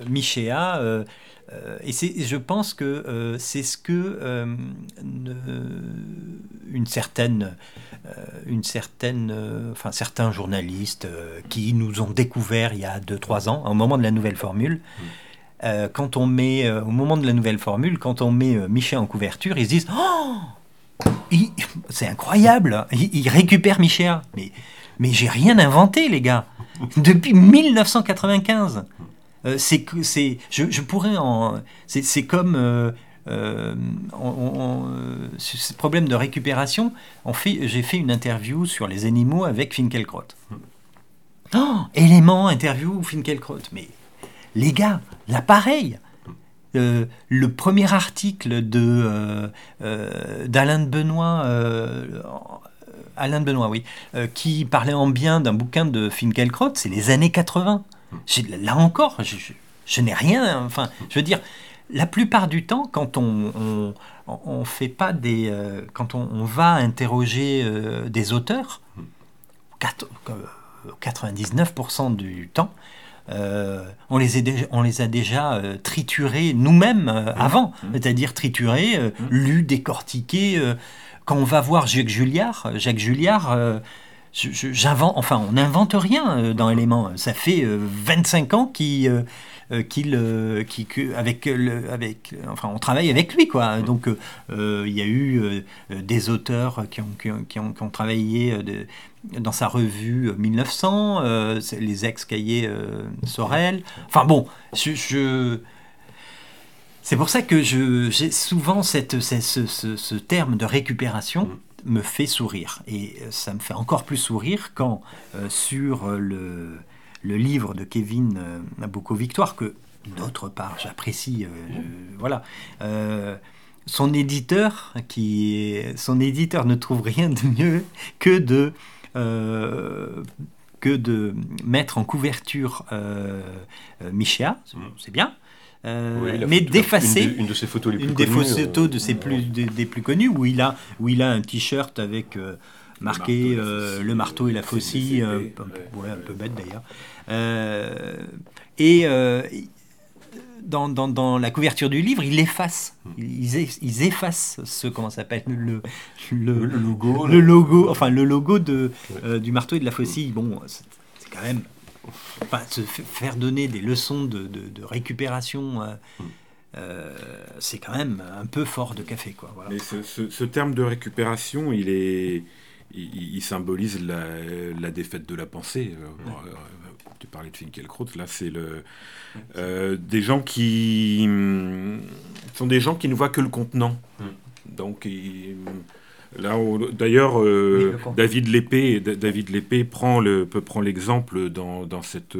Speaker 3: Michéa euh, et je pense que euh, c'est ce que euh, une certaine, une certaine, enfin certains journalistes qui nous ont découvert il y a 2-3 ans, au moment de la nouvelle formule, quand on met, au moment de la nouvelle formule, quand on met Michel en couverture, ils se disent Oh C'est incroyable il, il, récupère Michel. Mais, mais j'ai rien inventé, les gars. Depuis 1995 euh, c'est que c'est, je, pourrais en, c'est comme euh, euh, ce problème de récupération. J'ai fait une interview sur les animaux avec Finkelkraut. Oh, élément interview Finkelkraut. Mais les gars, là pareil. le premier article de d'Alain de Benoît, Alain de Benoît, oui, qui parlait en bien d'un bouquin de Finkelkraut, c'est les années 80. Là encore, je, n'ai rien. Enfin, je veux dire, la plupart du temps, quand on, on, fait pas des, euh, quand on, va interroger euh, des auteurs, 99% euh, du temps, on, les a, on les a déjà triturés nous-mêmes avant, mmh. c'est-à-dire triturés, mmh. lus, décortiqués quand on va voir Jacques Julliard, Jacques Julliard, j'invente, enfin, on n'invente rien dans Éléments. Ça fait 25 ans qu'il qu'il qui, avec le, avec enfin on travaille avec lui quoi donc il y a eu des auteurs qui ont, qui ont, qui ont, qui ont travaillé de, dans sa revue 1900, euh, euh, les ex-cahiers euh, Sorel. Enfin bon, je, c'est pour ça que j'ai souvent cette, ce, terme de récupération me fait sourire. Et ça me fait encore plus sourire quand sur le, le, livre de Kevin Nabucco Victoire, que d'autre part j'apprécie, voilà son éditeur, qui son éditeur ne trouve rien de mieux que de euh, que de mettre en couverture euh, euh Michéa, c'est bien. Euh, mais d'effacer
Speaker 1: une, de ses photos les plus
Speaker 3: une
Speaker 1: des
Speaker 3: photos de ses plus des, plus connues où il a où il a un t-shirt avec marqué le marteau, et la faucille, un, un peu bête d'ailleurs. et dans, dans, la couverture du livre, ils effacent, hmm. ils, ils effacent ce comment s'appelle le, le, logo, le logo, enfin le logo de euh, du marteau et de la faucille. Bon, c'est quand même se faire donner des leçons de, de, récupération. Euh, hmm. euh, c'est quand même un peu fort de café. Quoi,
Speaker 2: Mais ce, ce, terme de récupération, il, est, il, symbolise la, la, défaite de la pensée tu parlais de Finkielkraut, là c'est le euh, des gens qui mm, sont des gens qui ne voient que le contenant. Mm. Donc là d'ailleurs euh, David Lépée David Lépée prend le l'exemple dans, dans, cette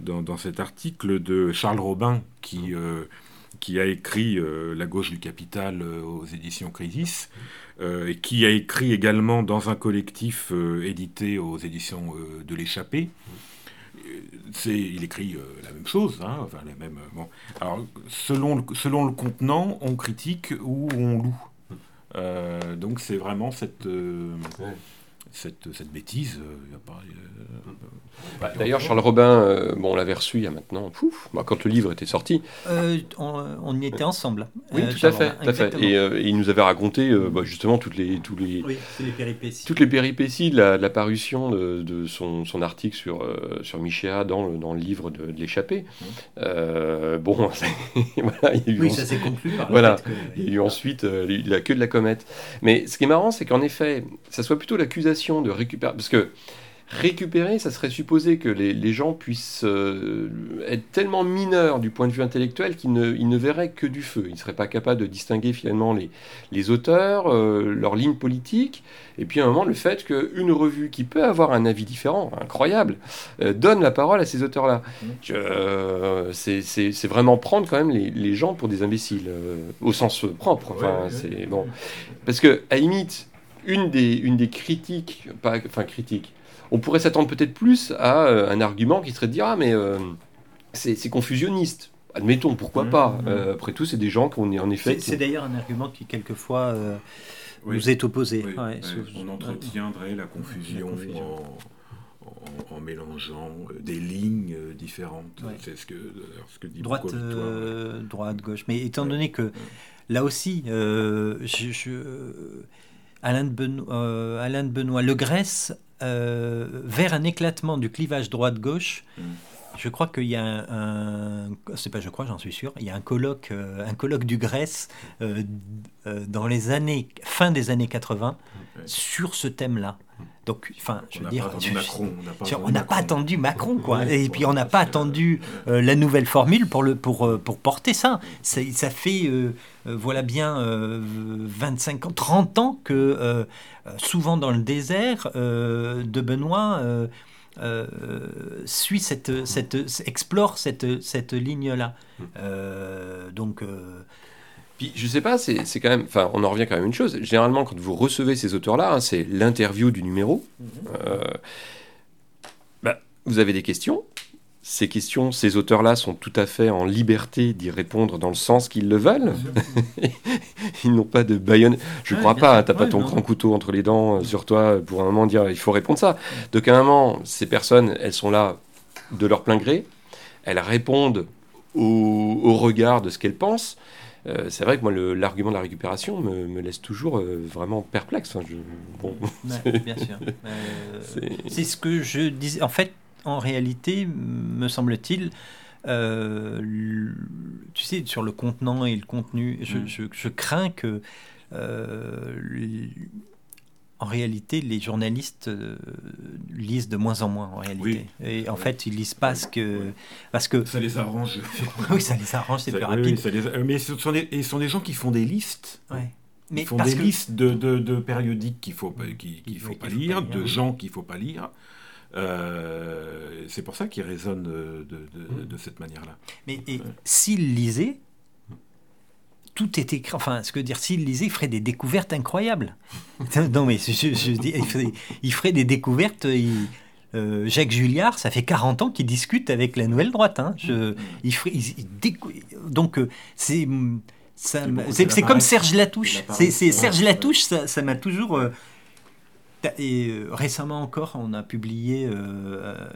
Speaker 2: dans, dans, cet article de Charles Robin qui euh, qui a écrit La gauche du capital aux éditions Crisis, et qui a écrit également dans un collectif édité aux éditions de l'Échappée il écrit euh, la même chose, hein, enfin, les mêmes, euh, bon. Alors, selon le, selon le contenant, on critique ou on loue? Euh, donc c'est vraiment cette, cette, cette, bêtise.
Speaker 1: Bah, d'ailleurs, Charles Robin, bon, on l'avait reçu il y a maintenant, pouf, bah, quand le livre était sorti.
Speaker 3: on, y était ensemble.
Speaker 1: Oui, tout à fait. Tout à fait. Et, il nous avait raconté bah, justement toutes les, tous les,
Speaker 3: les péripéties.
Speaker 1: toutes les péripéties de la, parution de, de son, son, article sur, sur Michéa dans le, dans le livre de, l'échappée. bon,
Speaker 3: voilà, il y a eu oui, ça s'est conclu par
Speaker 1: voilà, Il y a eu ensuite la queue de la comète. Mais ce qui est marrant, c'est qu'en effet, ça soit plutôt l'accusation de récupérer. Parce que récupérer, ça serait supposer que les, gens puissent euh, être tellement mineurs du point de vue intellectuel qu'ils ne, ils ne verraient que du feu. Ils ne seraient pas capables de distinguer finalement les, les auteurs, euh, leurs lignes politiques, et puis à un moment le fait qu'une revue qui peut avoir un avis différent, incroyable, euh, donne la parole à ces auteurs-là. c'est vraiment prendre quand même les, les gens pour des imbéciles, au sens propre. Enfin, c'est bon. Parce que, à limite, une des, une des critiques, pas, enfin critiques, on pourrait s'attendre peut-être plus à euh, un argument qui serait de dire Ah, mais euh, c'est confusionniste. Admettons, pourquoi mmh, pas. Mmh. Euh, après tout, c'est des gens qu'on est en effet.
Speaker 3: C'est d'ailleurs un argument qui, quelquefois, nous est opposé.
Speaker 2: on entretiendrait la confusion, En, mélangeant des lignes différentes. C'est ce que, ce que dit
Speaker 3: droite, droite, gauche. Mais étant donné que là aussi, je, Alain de euh, Alain de Benoît Le Grèce, euh, vers un éclatement du clivage droite-gauche. Mm. Je crois qu'il y a un, c'est pas je crois, j'en suis sûr, il y a un colloque, euh, un colloque du Grèce dans les années, fin des années 80, sur ce thème-là. Donc, enfin, je veux dire, on n'a pas, attendu Macron, quoi. Et puis on n'a pas attendu la nouvelle formule pour le pour pour porter ça. Ça, ça fait euh, voilà bien 25 euh, ans, 30 ans que, euh, souvent dans le désert, de Benoît suit cette, cette, explore cette, cette ligne-là. donc.
Speaker 1: Puis je sais pas, c'est quand même, enfin, on en revient quand même à une chose. Généralement, quand vous recevez ces auteurs-là, hein, c'est l'interview du numéro. Mhm. bah, vous avez des questions, ces questions, ces auteurs-là sont tout à fait en liberté d'y répondre dans le sens qu'ils le veulent. Ils n'ont pas de baïonne. Je ne crois pas, tu n'as pas ton grand couteau entre les dents euh, sur toi pour un moment dire il faut répondre ça. Donc à un moment, ces personnes, elles sont là de leur plein gré. Elles répondent au, regard de ce qu'elles pensent. c'est vrai que moi, l'argument de la récupération me, laisse toujours vraiment perplexe.
Speaker 3: je, bon, bien sûr. c'est ce que je disais. En fait, en réalité, me semble-t-il, tu sais, sur le contenant et le contenu, je, mm. je crains que en réalité, les journalistes euh, lisent de moins en moins en réalité. Et en fait, ils lisent pas ce que parce que
Speaker 2: ça les arrange.
Speaker 3: oui, ça les arrange, c'est plus rapide.
Speaker 2: Mais ce sont, des, sont des gens qui font des listes. Mais ils font des listes de, de, périodiques qu'il faut qu'il faut pas lire, de gens qu'il faut pas lire. Euh, c'est pour ça qu'ils raisonnent de, de, cette manière-là.
Speaker 3: Mais s'ils lisaient, tout est écrit. Enfin, ce que dire, s'il lisait, il ferait des découvertes incroyables. non, mais je, dis, il, ferait, des découvertes. Euh, Jacques Julliard, ça fait 40 ans qu'il discute avec la Nouvelle Droite. Hein. Je, il ferait, donc, euh, c'est. C'est comme Serge Latouche. C'est Serge Latouche, ça m'a toujours. Euh, et récemment encore, on a publié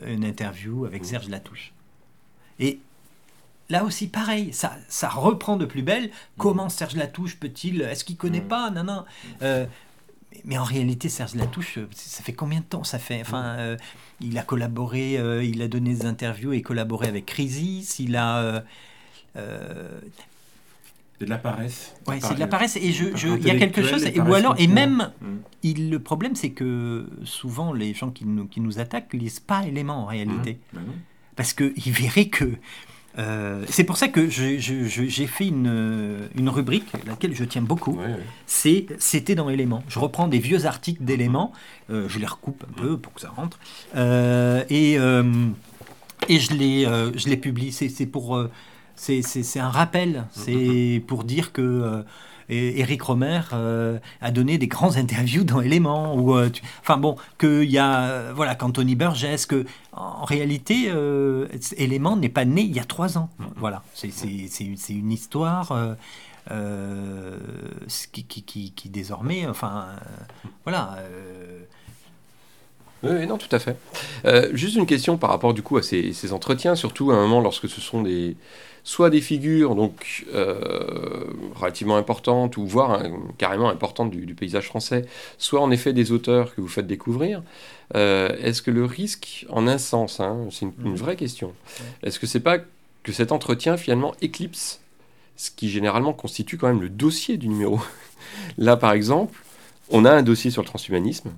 Speaker 3: une interview avec Serge Latouche. Et là aussi, pareil, ça, ça reprend de plus belle. Comment Serge Latouche peut-il. Est-ce qu'il connaît pas Non, non. Euh, mais en réalité, Serge Latouche, ça fait combien de temps ça fait Enfin, euh, il a collaboré, euh, il a donné des interviews et collaboré avec Crisis. Il a.
Speaker 2: C'est de la paresse.
Speaker 3: Ouais, c'est de la paresse. Et je, je, il y a quelque chose. Et, ou alors, et même, mm. Il, le problème, c'est que souvent, les gens qui nous, qui nous attaquent lisent pas éléments en réalité. Mm. Ben Parce qu'ils verraient que euh, c'est pour ça que j'ai fait une, une, rubrique, laquelle je tiens beaucoup. C'est C'était dans Éléments. Je reprends des vieux articles d'Éléments, euh, je les recoupe un peu pour que ça rentre, euh, et, et je, les, je les publie. C'est pour. c'est un rappel. C'est pour dire que et Eric Romer euh, a donné des grands interviews dans Éléments. Ou, euh, enfin bon, qu'il y a, euh, voilà, qu'Anthony Burgess, que en réalité, Éléments n'est pas né il y a trois ans. Voilà, c'est une histoire. Qui, qui, qui, qui, désormais, enfin, voilà.
Speaker 1: Oui, non, tout à fait. juste une question par rapport du coup à ces, ces, entretiens, surtout à un moment lorsque ce sont des, soit des figures donc euh, relativement importantes ou voire carrément importantes du, paysage français, soit en effet des auteurs que vous faites découvrir. Euh, est-ce que le risque, en un sens, hein, c'est une, mhm. vraie question, est-ce que c'est pas que cet entretien finalement éclipse ce qui généralement constitue quand même le dossier du numéro? Là, par exemple, on a un dossier sur le transhumanisme,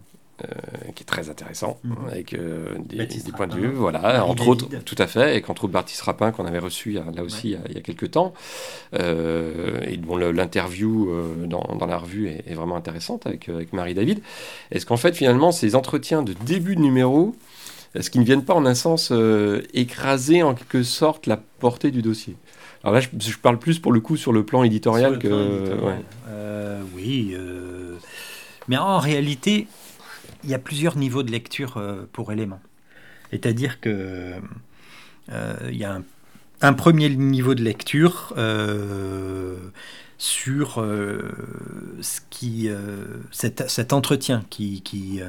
Speaker 1: euh, qui est très intéressant, mhm. avec euh, des, points de vue, voilà, entre autres, tout à fait, et qu'entre autres Baptiste Rapin, qu'on avait reçu là aussi il, y a, quelques temps, euh, et dont l'interview dans, dans, la revue est, vraiment intéressante avec, avec Marie-David. Est-ce qu'en fait, finalement, ces entretiens de début de numéro, est-ce qu'ils ne viennent pas en un sens écraser en quelque sorte la portée du dossier? Alors là, je, parle plus pour le coup sur le plan éditorial que.
Speaker 3: oui, mais en réalité, il y a plusieurs niveaux de lecture euh, pour éléments. C'est-à-dire que euh, il y a un, premier niveau de lecture euh, sur ce qui, cet, entretien qui, qui,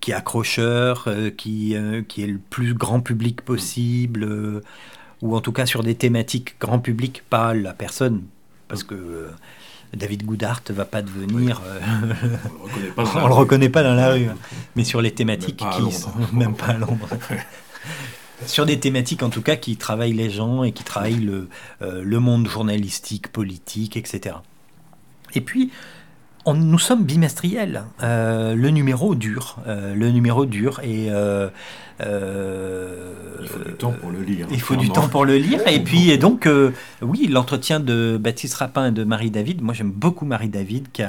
Speaker 3: qui est accrocheur, qui, qui est le plus grand public possible, ou en tout cas sur des thématiques grand public, pas la personne, parce que David Goudart va pas devenir. Euh, on le reconnaît pas dans la rue, hein. mais sur les thématiques qui sont même pas à l'ombre. sur des thématiques en tout cas qui travaillent les gens et qui travaillent le, euh, le monde journalistique, politique, etc. Et puis nous sommes bimestriels. Euh, le numéro dure. Euh, le numéro dure. Et,
Speaker 2: euh, il faut du temps pour le lire.
Speaker 3: Il faut du temps pour le lire. Et puis, et donc, oui, l'entretien de Baptiste Rapin et de Marie-David. Moi, j'aime beaucoup Marie-David qui,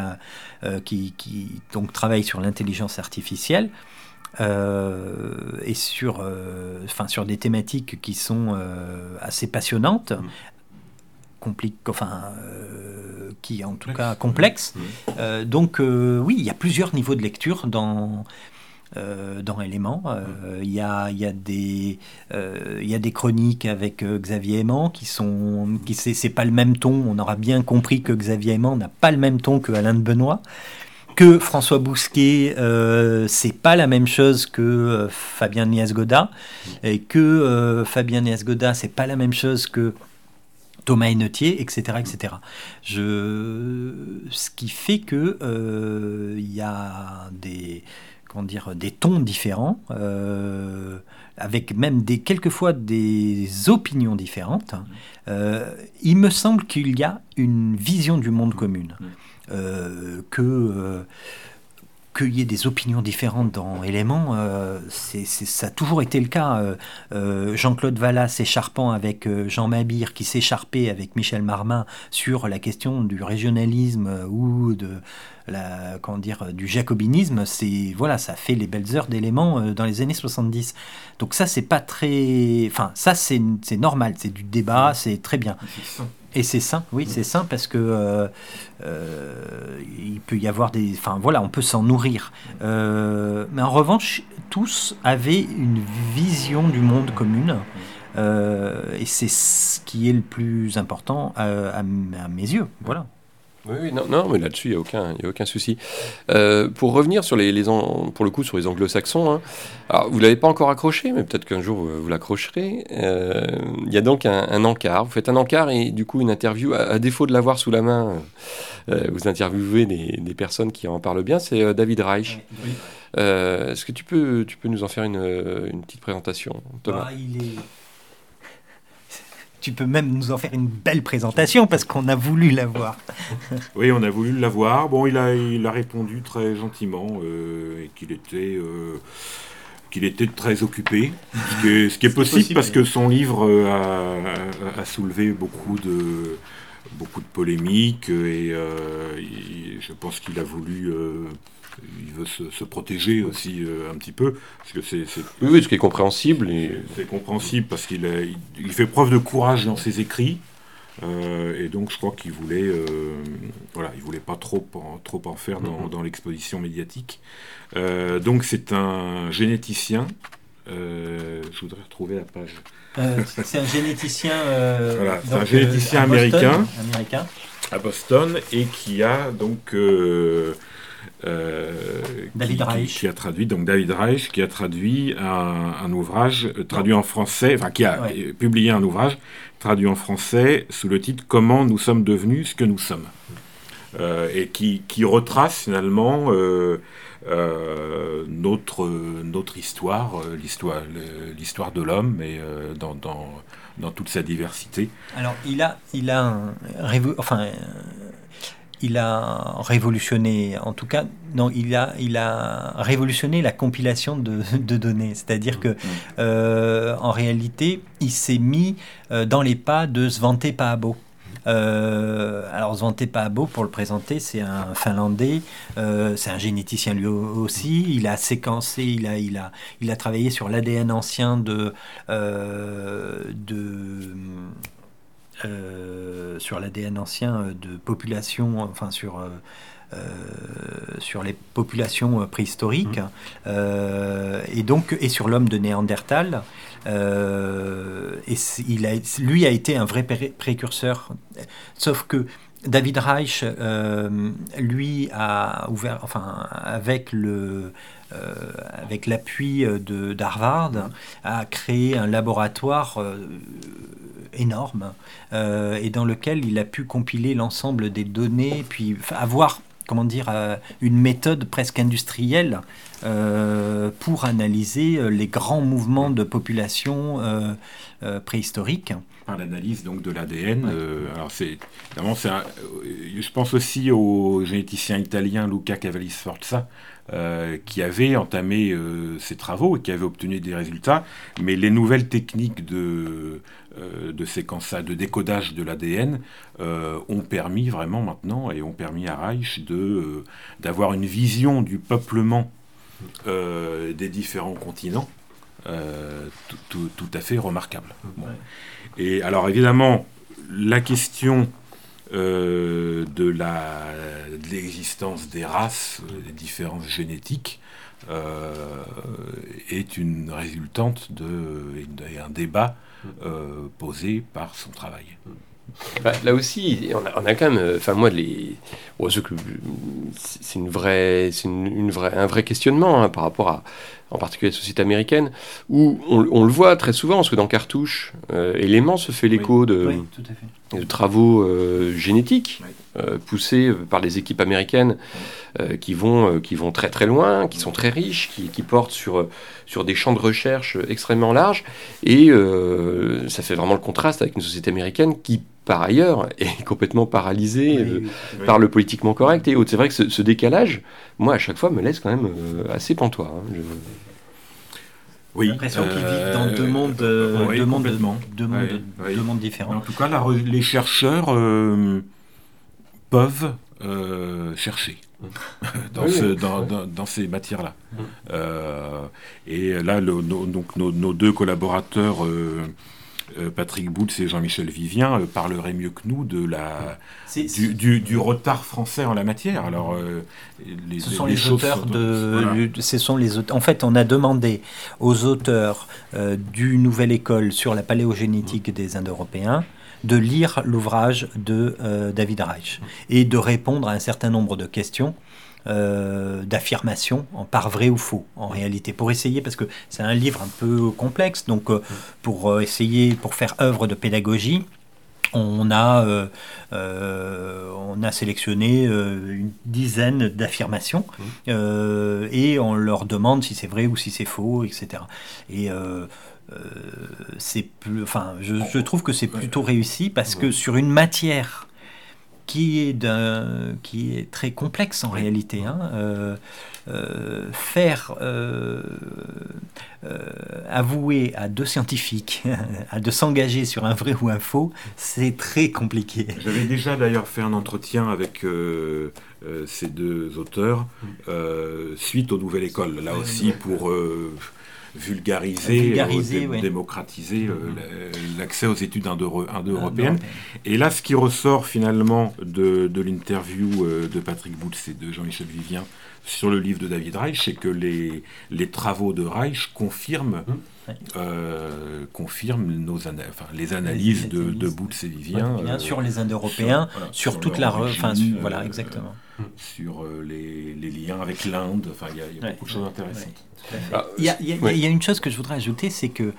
Speaker 3: qui, qui, donc, travaille sur l'intelligence artificielle. et sur, enfin, sur des thématiques qui sont assez passionnantes, mm complique, enfin, euh, qui est en tout cas complexe. Euh, donc euh, oui, il y a plusieurs niveaux de lecture dans dans Éléments. Il y, a, y, a des, il y a des chroniques avec Xavier Aimant qui sont. Qui, c'est, pas le même ton. On aura bien compris que Xavier Aimant n'a pas le même ton que Alain de Benoît. Que François Bousquet, c'est pas la même chose que Fabien Nias-Goda. Et que Fabien Nias-Goda, c'est pas la même chose que Thomas Hennetier, etc., etc. Je, ce qui fait que il y a des comment dire des tons différents, avec même des quelquefois des opinions différentes. il me semble qu'il y a une vision du monde commune, que qu'il y ait des opinions différentes dans Éléments, euh, c'est, ça a toujours été le cas. Euh, euh, Jean-Claude Vallas s'écharpant avec Jean Mabir, qui s'écharpait avec Michel Marmin sur la question du régionalisme ou de la, comment dire, du jacobinisme, c'est voilà, ça fait les belles heures d'éléments dans les années 70. Donc ça, c'est pas très, enfin ça, c'est, c'est normal, c'est du débat, c'est très bien. Et c'est sain, oui, c'est sain parce que euh, euh, il peut y avoir des, enfin voilà, on peut s'en nourrir. Euh, mais en revanche, tous avaient une vision du monde commune. et c'est ce qui est le plus important à mes yeux. Voilà.
Speaker 1: Oui, non, non, mais là-dessus, il n'y a, aucun, a aucun souci. Euh, pour revenir sur les, les pour le coup sur les anglo-saxons, hein, alors, vous ne l'avez pas encore accroché, mais peut-être qu'un jour vous, l'accrocherez. Euh, il y a donc un, encart. Vous faites un encart et du coup une interview. À, défaut de l'avoir sous la main, euh, vous interviewez des, des, personnes qui en parlent bien. C'est David Reich. Est-ce que tu peux, tu peux nous en faire une, une petite présentation, Thomas?
Speaker 3: Bah, il est tu peux même nous en faire une belle présentation parce qu'on a voulu l'avoir.
Speaker 2: oui, on a voulu l'avoir. Bon, il a, il a répondu très gentiment euh, et qu'il était, euh, qu'il était très occupé. Ce qui est, possible, parce que son livre euh, a, soulevé beaucoup de, beaucoup de polémiques et je pense qu'il a voulu il veut se, protéger aussi euh, un petit peu. Parce que c'est,
Speaker 1: Oui, ce qui est compréhensible. Et...
Speaker 2: C'est compréhensible parce qu'il il, fait preuve de courage dans ses écrits. Euh, et donc je crois qu'il voulait, euh, voilà, il voulait pas trop en, trop en faire dans, mm-hmm. l'exposition médiatique. donc c'est un généticien. je voudrais retrouver la page.
Speaker 3: c'est un généticien.
Speaker 2: voilà, c'est un généticien américain, américain, à Boston et qui a donc
Speaker 3: euh, David
Speaker 2: qui,
Speaker 3: Reich.
Speaker 2: Qui, a traduit, donc David Reich, qui a traduit un, ouvrage euh, traduit en français, enfin qui a publié un ouvrage traduit en français sous le titre Comment nous sommes devenus ce que nous sommes. Euh, et qui, qui, retrace finalement notre, notre histoire, l'histoire, l'histoire de l'homme, mais dans, dans, dans, toute sa diversité.
Speaker 3: Alors il a, il a un, enfin, il a révolutionné, en tout cas, non, il a, il a révolutionné la compilation de, données. C'est-à-dire que, euh, en réalité, il s'est mis euh, dans les pas de Svante Paabo. Euh, alors Svante Paabo, pour le présenter, c'est un Finlandais, c'est un généticien lui aussi. Il a séquencé, il a, il a, il a travaillé sur l'ADN ancien de, de euh, sur l'ADN ancien euh, de population, enfin sur, euh, sur les populations préhistoriques, mmh. et donc et sur l'homme de Néandertal. et il a, lui a été un vrai précurseur, sauf que David Reich, lui, a ouvert, enfin, avec le, avec l'appui de d'Harvard, a créé un laboratoire énorme euh, et dans lequel il a pu compiler l'ensemble des données, puis avoir comment dire, euh, une méthode presque industrielle euh, pour analyser les grands mouvements de population préhistorique.
Speaker 2: Par l'analyse donc de l'ADN. alors c'est je pense aussi au généticien italien Luca Cavalli-Sforza euh, qui avait entamé euh, ces travaux et qui avait obtenu des résultats, mais les nouvelles techniques de, euh, de séquençage, de décodage de l'ADN ont permis vraiment maintenant et ont permis à Reich de, d'avoir une vision du peuplement des différents continents tout, tout, à fait remarquable. Et alors évidemment, la question euh, de l'existence des races, des différences génétiques, euh, est une résultante d'un débat euh, posé par son travail.
Speaker 1: Bah, là aussi, on a, quand même, enfin moi, c'est une vraie, c'est une, vraie, un vrai questionnement hein, par rapport à, en particulier la société américaine, où on, le voit très souvent, parce que dans Cartouche, euh, se fait l'écho de, de, travaux euh, génétiques euh, poussés par les équipes américaines qui, vont, qui vont très très loin, qui sont très riches, qui, qui portent sur, sur des champs de recherche extrêmement larges, et ça fait vraiment le contraste avec une société américaine qui par ailleurs, est complètement paralysée par le politiquement correct et autres. C'est vrai que ce, décalage, moi, à chaque fois, me laisse quand même assez pantois. Hein. Je...
Speaker 3: Oui. l'impression qu'ils vivent dans deux mondes, euh, deux mondes, deux mondes, deux mondes différents.
Speaker 2: En tout cas, les chercheurs euh, peuvent euh, chercher dans, ce, dans, dans, ces matières-là. et là, le, donc, nos, deux collaborateurs euh, Patrick Boutz et Jean-Michel Vivien euh, parleraient mieux que nous de la, du, retard français en la matière. Alors, euh,
Speaker 3: les, ce sont les, auteurs de. Ce sont les En fait, on a demandé aux auteurs du Nouvelle École sur la paléogénétique des Indo-Européens de lire l'ouvrage de David Reich et de répondre à un certain nombre de questions euh, d'affirmation par vrai ou faux en réalité pour essayer parce que c'est un livre un peu complexe. Donc euh, pour euh, essayer pour faire œuvre de pédagogie on a, on a sélectionné une dizaine d'affirmations et on leur demande si c'est vrai ou si c'est faux, etc. Et c'est plus, enfin, je, je, trouve que c'est plutôt réussi parce que sur une matière qui est, qui est très complexe en réalité. Hein. Euh, euh, faire euh, avouer à deux scientifiques à de s'engager sur un vrai ou un faux, c'est très compliqué.
Speaker 2: J'avais déjà d'ailleurs fait un entretien avec ces deux auteurs suite aux Nouvelles Écoles, là aussi pour vulgariser, euh, démocratiser euh, l'accès aux études indo-européennes. Et là, ce qui ressort finalement de, l'interview euh, de Patrick Boutz et de Jean-Michel Vivien sur le livre de David Reich, c'est que les, les travaux de Reich confirment, mmh. confirment nos enfin, les analyses de, de Boutz et Vivien.
Speaker 3: sur les Indo-Européens, sur, toute la... Enfin, voilà, exactement.
Speaker 2: Sur les, les, liens avec l'Inde, enfin, il y a, beaucoup de choses intéressantes.
Speaker 3: Ah, il, y a, une chose que je voudrais ajouter, c'est que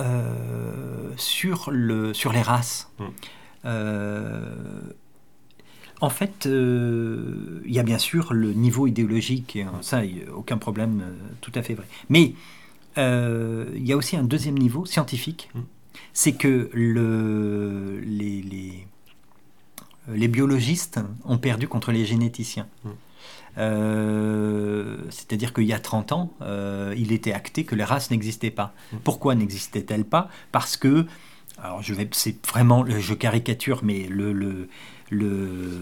Speaker 3: euh, sur, le, sur les races, hmm. euh, en fait, euh, il y a bien sûr le niveau idéologique, et ça, aucun problème, tout à fait vrai. Mais il y a aussi un deuxième niveau scientifique, hmm. c'est que le, les, les, les, biologistes ont perdu contre les généticiens. Hmm. Euh, c'est-à-dire qu'il y a 30 ans, euh, il était acté que les races n'existaient pas. Mm. Pourquoi n'existaient-elles pas? Parce que, alors je vais, c'est vraiment, je caricature, mais le, le, le,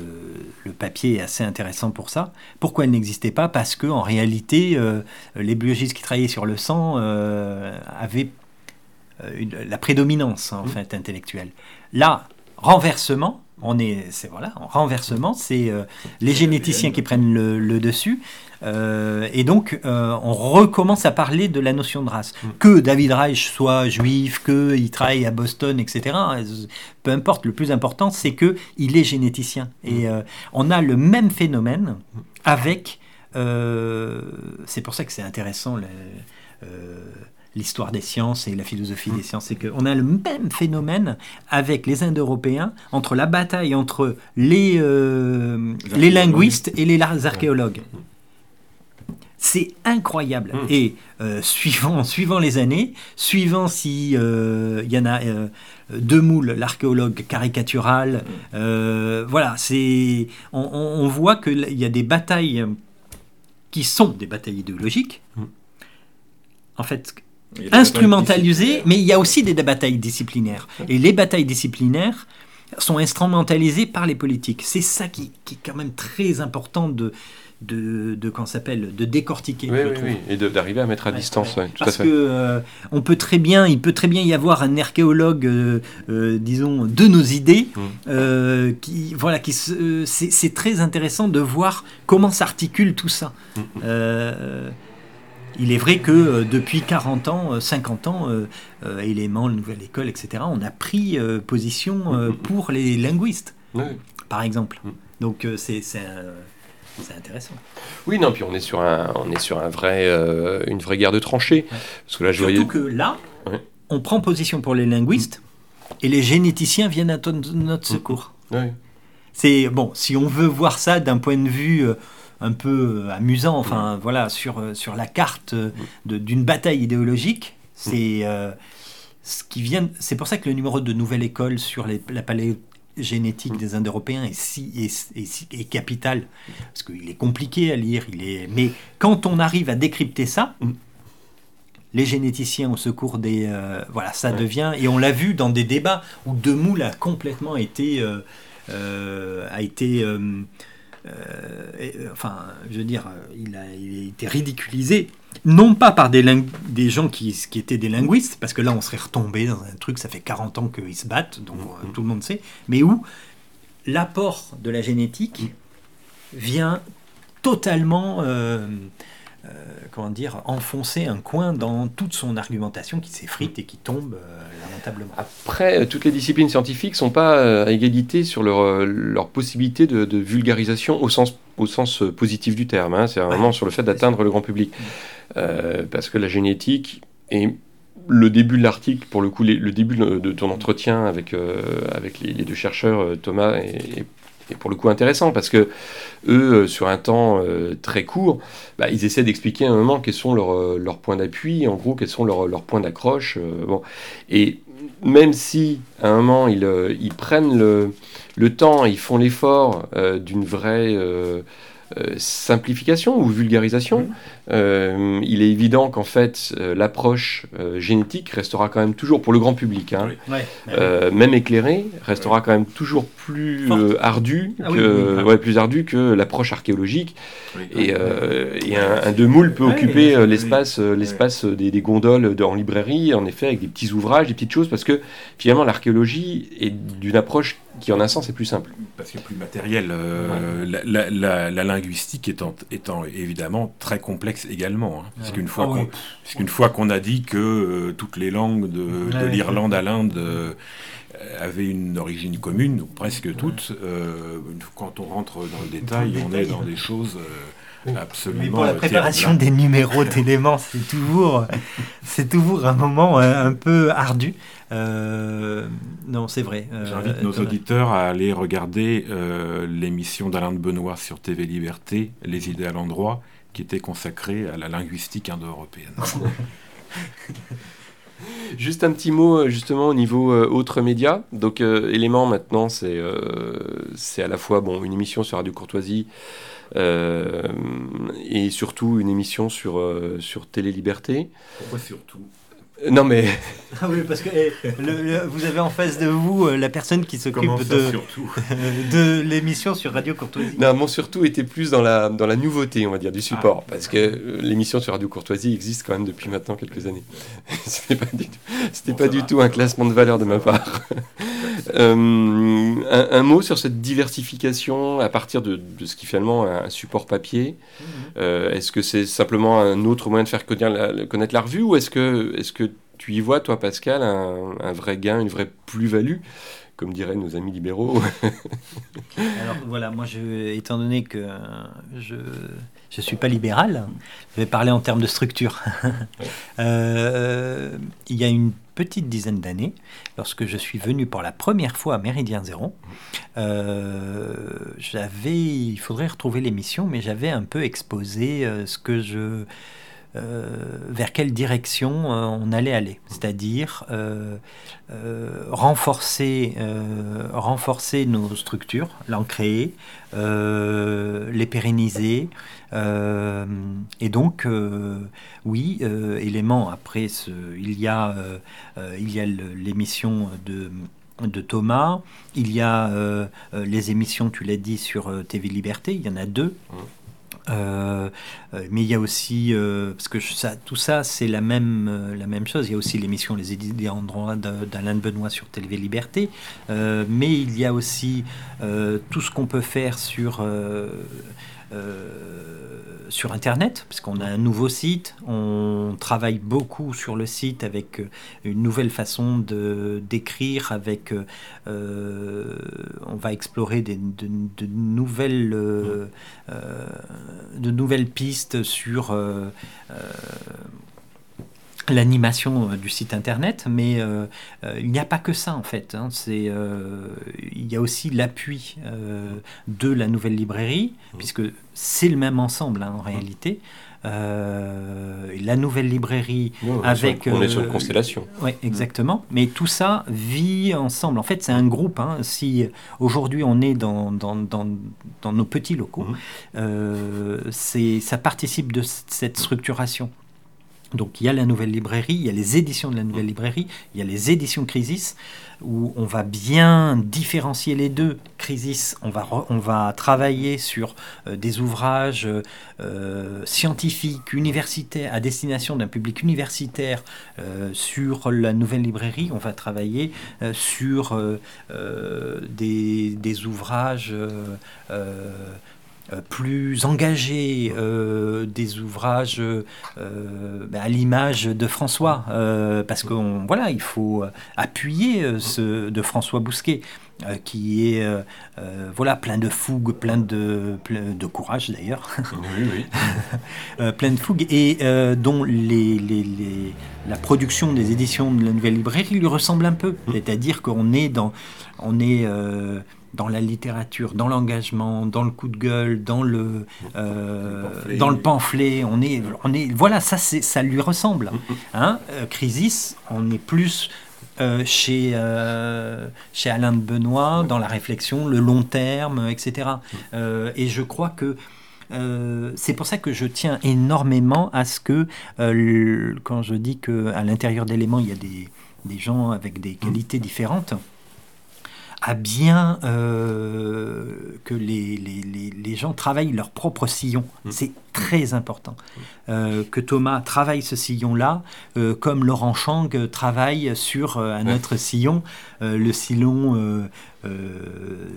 Speaker 3: le, papier est assez intéressant pour ça. Pourquoi elles n'existaient pas? Parce que en réalité, euh, les biologistes qui travaillaient sur le sang avaient la prédominance en mm. fait intellectuelle. Là, renversement, on est, c'est voilà, en renversement, c'est euh, les généticiens qui prennent le, dessus. Euh, et donc, euh, on recommence à parler de la notion de race. Mm. Que David Reich soit juif, qu'il travaille à Boston, etc. Peu importe, le plus important, c'est que il est généticien. Et mm. on a le même phénomène avec. c'est pour ça que c'est intéressant l'histoire des sciences et la philosophie des sciences, c'est qu'on a le même phénomène avec les Indo-Européens, entre la bataille entre les, euh, les linguistes et les archéologues. C'est incroyable. Hum. Et euh, suivant, suivant les années, suivant si euh, il y en a deux moules, l'archéologue caricatural, voilà, c'est on, on, voit qu'il y a des batailles qui sont des batailles idéologiques. En fait, instrumentalisées, mais il y a aussi des, batailles disciplinaires. Et les batailles disciplinaires sont instrumentalisées par les politiques. C'est ça qui, qui, est quand même très important de, de, de s'appelle de décortiquer
Speaker 1: oui, oui, oui. et d'arriver à mettre à distance tout
Speaker 3: parce
Speaker 1: à
Speaker 3: fait. que euh, on peut très bien il peut très bien y avoir un archéologue euh, euh, disons de nos idées mmh. qui voilà qui c'est très intéressant de voir comment s'articule tout ça mmh. Il est vrai que depuis 40 ans, 50 ans, éléments, la nouvelle école, etc., on a pris position pour les linguistes, par exemple. Donc c'est c'est intéressant.
Speaker 1: Oui, non, puis on est sur un, on est sur un vrai, une vraie guerre de tranchées.
Speaker 3: Parce que là, je Surtout que là, on prend position pour les linguistes et les généticiens viennent à notre secours. C'est bon, si on veut voir ça d'un point de vue euh, un peu euh, amusant, enfin voilà, sur, euh, sur la carte d'une bataille idéologique, c'est ce qui vient. C'est pour ça que le numéro de Nouvelle École sur les, la paléogénétique des Indo-Européens est si est, est, capital. Parce qu'il est compliqué à lire. Il est, mais quand on arrive à décrypter ça, les généticiens au secours des... Euh, voilà, ça devient... Et on l'a vu dans des débats où Demoule a complètement été... Euh, euh, a été... enfin, je veux dire, il a, été ridiculisé, non pas par des, des gens qui, qui, étaient des linguistes, parce que là on serait retombé dans un truc, ça fait 40 ans qu'ils se battent, donc mm-hmm. tout le monde sait, mais où l'apport de la génétique vient totalement euh, comment dire, enfoncer un coin dans toute son argumentation qui s'effrite et qui tombe euh, lamentablement.
Speaker 1: Après, euh, toutes les disciplines scientifiques ne sont pas à égalité sur leur, leur possibilité de, vulgarisation au sens, au sens positif du terme. Hein. C'est vraiment sur le fait d'atteindre le grand public. parce que la génétique est le début de l'article, pour le coup, le début de ton entretien avec, avec les, deux chercheurs, Thomas et, et pour le coup intéressant parce que eux, euh, sur un temps euh, très court, bah, ils essaient d'expliquer à un moment quels sont leurs, euh, points d'appui, en gros, quels sont leurs, points d'accroche. bon. Et même si à un moment ils, prennent le, le, temps, ils font l'effort d'une vraie simplification ou vulgarisation, euh, il est évident qu'en fait, euh, l'approche euh, génétique restera quand même toujours, pour le grand public, hein, même éclairée, restera quand même toujours plus ardue ah que, ouais, plus ardue que l'approche archéologique. Et, un, un, demoule peut occuper l'espace, l'espace des, des, gondoles en librairie, en effet, avec des petits ouvrages, des petites choses, parce que finalement, l'archéologie est d'une approche qui, en un sens, est plus simple.
Speaker 2: Parce que plus matériel. La, la, la, linguistique étant, étant évidemment très complexe également. Hein. parce qu'une fois, ah qu'on, fois qu'on a dit que euh, toutes les langues de, l'Irlande à l'Inde euh, avaient une origine commune, ou presque toutes, euh, quand on rentre dans le détail, on est dans des choses absolument. Mais
Speaker 3: pour la préparation des numéros d'éléments, c'est toujours, c'est toujours un moment un peu ardu. non, c'est vrai.
Speaker 2: J'invite nos auditeurs à aller regarder l'émission d'Alain de Benoît sur TV Liberté, Les idées à l'endroit, qui était consacré à la linguistique indo-européenne.
Speaker 1: Juste un petit mot euh, justement au niveau euh, autres médias. Donc euh, élément maintenant c'est c'est à la fois bon une émission sur Radio Courtoisie et surtout une émission sur sur Télé Liberté.
Speaker 2: Pourquoi surtout?
Speaker 1: Non mais.
Speaker 3: Ah oui, parce que eh, vous avez en face de vous euh, la personne qui s'occupe de, de l'émission sur Radio Courtoisie.
Speaker 1: Non, mon surtout était plus dans la, dans la nouveauté, on va dire, du support. Ah. Parce que euh, l'émission sur Radio Courtoisie existe quand même depuis maintenant quelques années. C'était pas du, tout, pas du tout un classement de valeur de ma part. Euh, un, mot sur cette diversification à partir de, de ce qui finalement un support papier. Mhm. est-ce que c'est simplement un autre moyen de faire connaître la, revue ou est-ce que, est -ce que tu y vois, toi, Pascal, un, vrai gain, une vraie plus-value comme diraient nos amis libéraux.
Speaker 3: Alors voilà, moi, je, étant donné que je ne suis pas libéral, je vais parler en termes de structure. Euh, il y a une petite dizaine d'années, lorsque je suis venu pour la première fois à Méridien Zéro, euh, j'avais, il faudrait retrouver l'émission, mais j'avais un peu exposé euh, ce que je vers quelle direction euh, on allait aller, c'est-à-dire euh, renforcer, nos structures, l'en créer, les pérenniser. et donc, oui, élément, après, il y a, l'émission de de Thomas. Il y a les émissions, tu l'as dit, sur TV Liberté. Il y en a deux. Mmh. Euh, euh, mais il y a aussi, euh, parce que tout ça, c'est la même, la même chose. Il y a aussi l'émission Les idées en droit d'Alain Benoît sur Télé Liberté. mais il y a aussi tout ce qu'on peut faire sur sur Internet, parce qu'on a un nouveau site, on travaille beaucoup sur le site avec une nouvelle façon de d'écrire, avec on va explorer des, de, nouvelles de nouvelles pistes sur l'animation euh, du site internet, mais euh, euh, il n'y a pas que ça en fait. Hein. c'est, il y a aussi l'appui de la nouvelle librairie, mmh. puisque c'est le même ensemble hein, en réalité. la nouvelle librairie avec...
Speaker 1: on est sur une constellation.
Speaker 3: Oui, exactement. Mais tout ça vit ensemble. En fait, c'est un groupe. Hein. Si aujourd'hui on est dans, dans, dans, dans nos petits locaux, mmh. c'est, ça participe de cette structuration. Donc il y a la nouvelle librairie, il y a les éditions de la nouvelle librairie, il y a les éditions Crisis, où on va bien différencier les deux. Crisis, on va, travailler sur euh, des ouvrages euh, scientifiques, universitaires, à destination d'un public universitaire. Euh, sur la nouvelle librairie, on va travailler sur des, ouvrages plus engagé euh, des ouvrages euh, ben, à l'image de François, parce que voilà, il faut appuyer ce de François Bousquet. qui est voilà plein de fougue, plein de, de courage d'ailleurs, plein de fougue et dont les, les, les, la production des éditions de la Nouvelle Librairie lui ressemble un peu, mmh. c'est-à-dire qu'on est dans on est dans la littérature, dans l'engagement, dans le coup de gueule, dans le, euh, dans le pamphlet. On est, on est, voilà, ça, c'est, ça lui ressemble. Hein euh, Crisis, on est plus euh, chez, chez Alain de Benoît, dans la réflexion, le long terme, etc. et je crois que c'est pour ça que je tiens énormément à ce que, quand je dis qu'à l'intérieur d'éléments, il y a des, des gens avec des qualités différentes, à bien euh, que les, les, les, gens travaillent leur propre sillon. Mm. C'est très important. Euh, que Thomas travaille ce sillon-là, euh, comme Laurent Chang travaille sur un autre sillon, le sillon...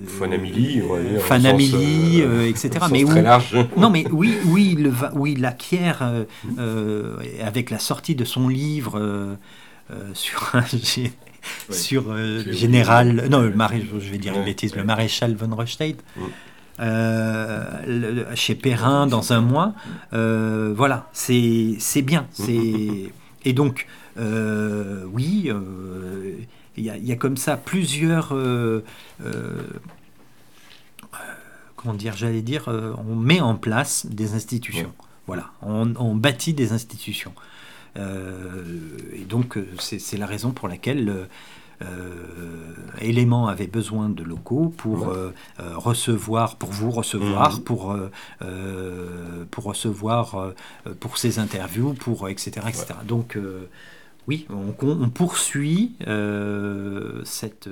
Speaker 1: Fanamili,
Speaker 3: Fanamili, etc.
Speaker 1: Mais très large.
Speaker 3: non, mais oui, oui, le, oui, l'acquiert avec la sortie de son livre sur un sur euh, le général, non, le je vais dire une bêtise, le maréchal von Rothstein. Euh, chez Perrin dans un mois. Euh, voilà, c'est bien. c'est Et donc, oui, il y, a comme ça plusieurs. comment dire J'allais dire, on met en place des institutions. Voilà, on, bâtit des institutions. Euh, et donc, euh, c'est la raison pour laquelle euh, Élément avait besoin de locaux pour recevoir, pour vous recevoir, mmh. pour, pour recevoir pour ses interviews, pour etc. etc. Donc oui, on, on poursuit cette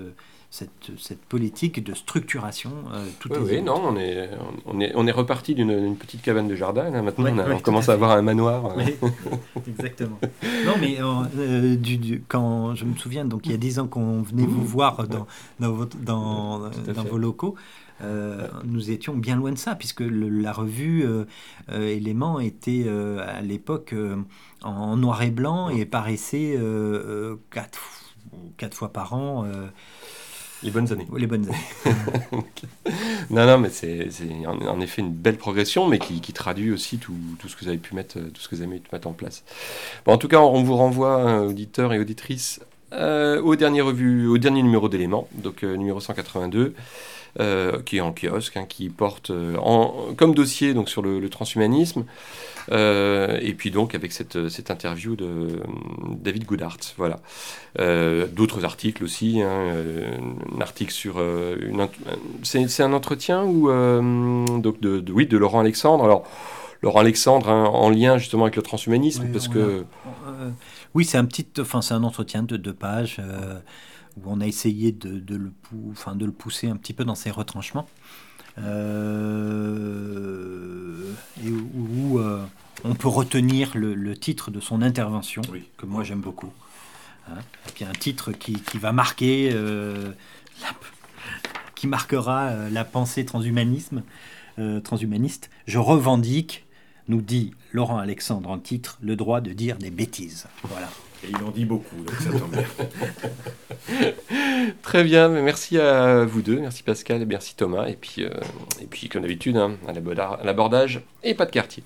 Speaker 3: cette, cette politique de structuration
Speaker 1: euh, tout oui, oui, non, on est, on est, on est reparti d'une petite cabane de jardin. Là. Maintenant, on, commence à, avoir un manoir.
Speaker 3: Exactement. non, mais euh, du, quand je me souviens, donc il y a dix ans qu'on venait vous voir dans, dans, dans, dans vos locaux. Euh, nous étions bien loin de ça, puisque la revue euh, Éléments était à l'époque en noir et blanc et paraissait quatre, quatre fois par an.
Speaker 1: Les bonnes années.
Speaker 3: les bonnes années.
Speaker 1: non, non, mais c'est en, effet une belle progression, mais qui, traduit aussi tout, tout, ce que vous avez pu mettre, tout ce que vous avez pu mettre en place. Bon, en tout cas, on vous renvoie, hein, auditeurs et auditrices, euh, au dernier revue, au dernier numéro d'éléments, donc euh, numéro 182. Euh, qui est en kiosque, hein, qui porte en, comme dossier donc sur le transhumanisme, euh, et puis donc avec cette, cette interview de euh, David Goodhart. Voilà. Euh, d'autres articles aussi. Hein, un article sur une. C'est un entretien ou donc de, oui de Laurent Alexandre. Alors. Laurent Alexandre hein, en lien justement avec le transhumanisme parce que
Speaker 3: oui c'est un petit enfin c'est un entretien de deux pages où on a essayé de, de le enfin de le pousser un petit peu dans ses retranchements euh, et où, euh, on peut retenir le, titre de son intervention, que moi j'aime beaucoup. Hein et puis un titre qui, va marquer, euh, qui marquera la pensée transhumanisme. transhumaniste, je revendique, nous dit Laurent Alexandre en titre, le droit de dire des bêtises. Voilà.
Speaker 2: Et il en dit beaucoup, donc ça tombe bien.
Speaker 1: Très bien, merci à vous deux, merci Pascal merci Thomas, et puis, puis comme d'habitude, hein, à l'abordage et pas de quartier.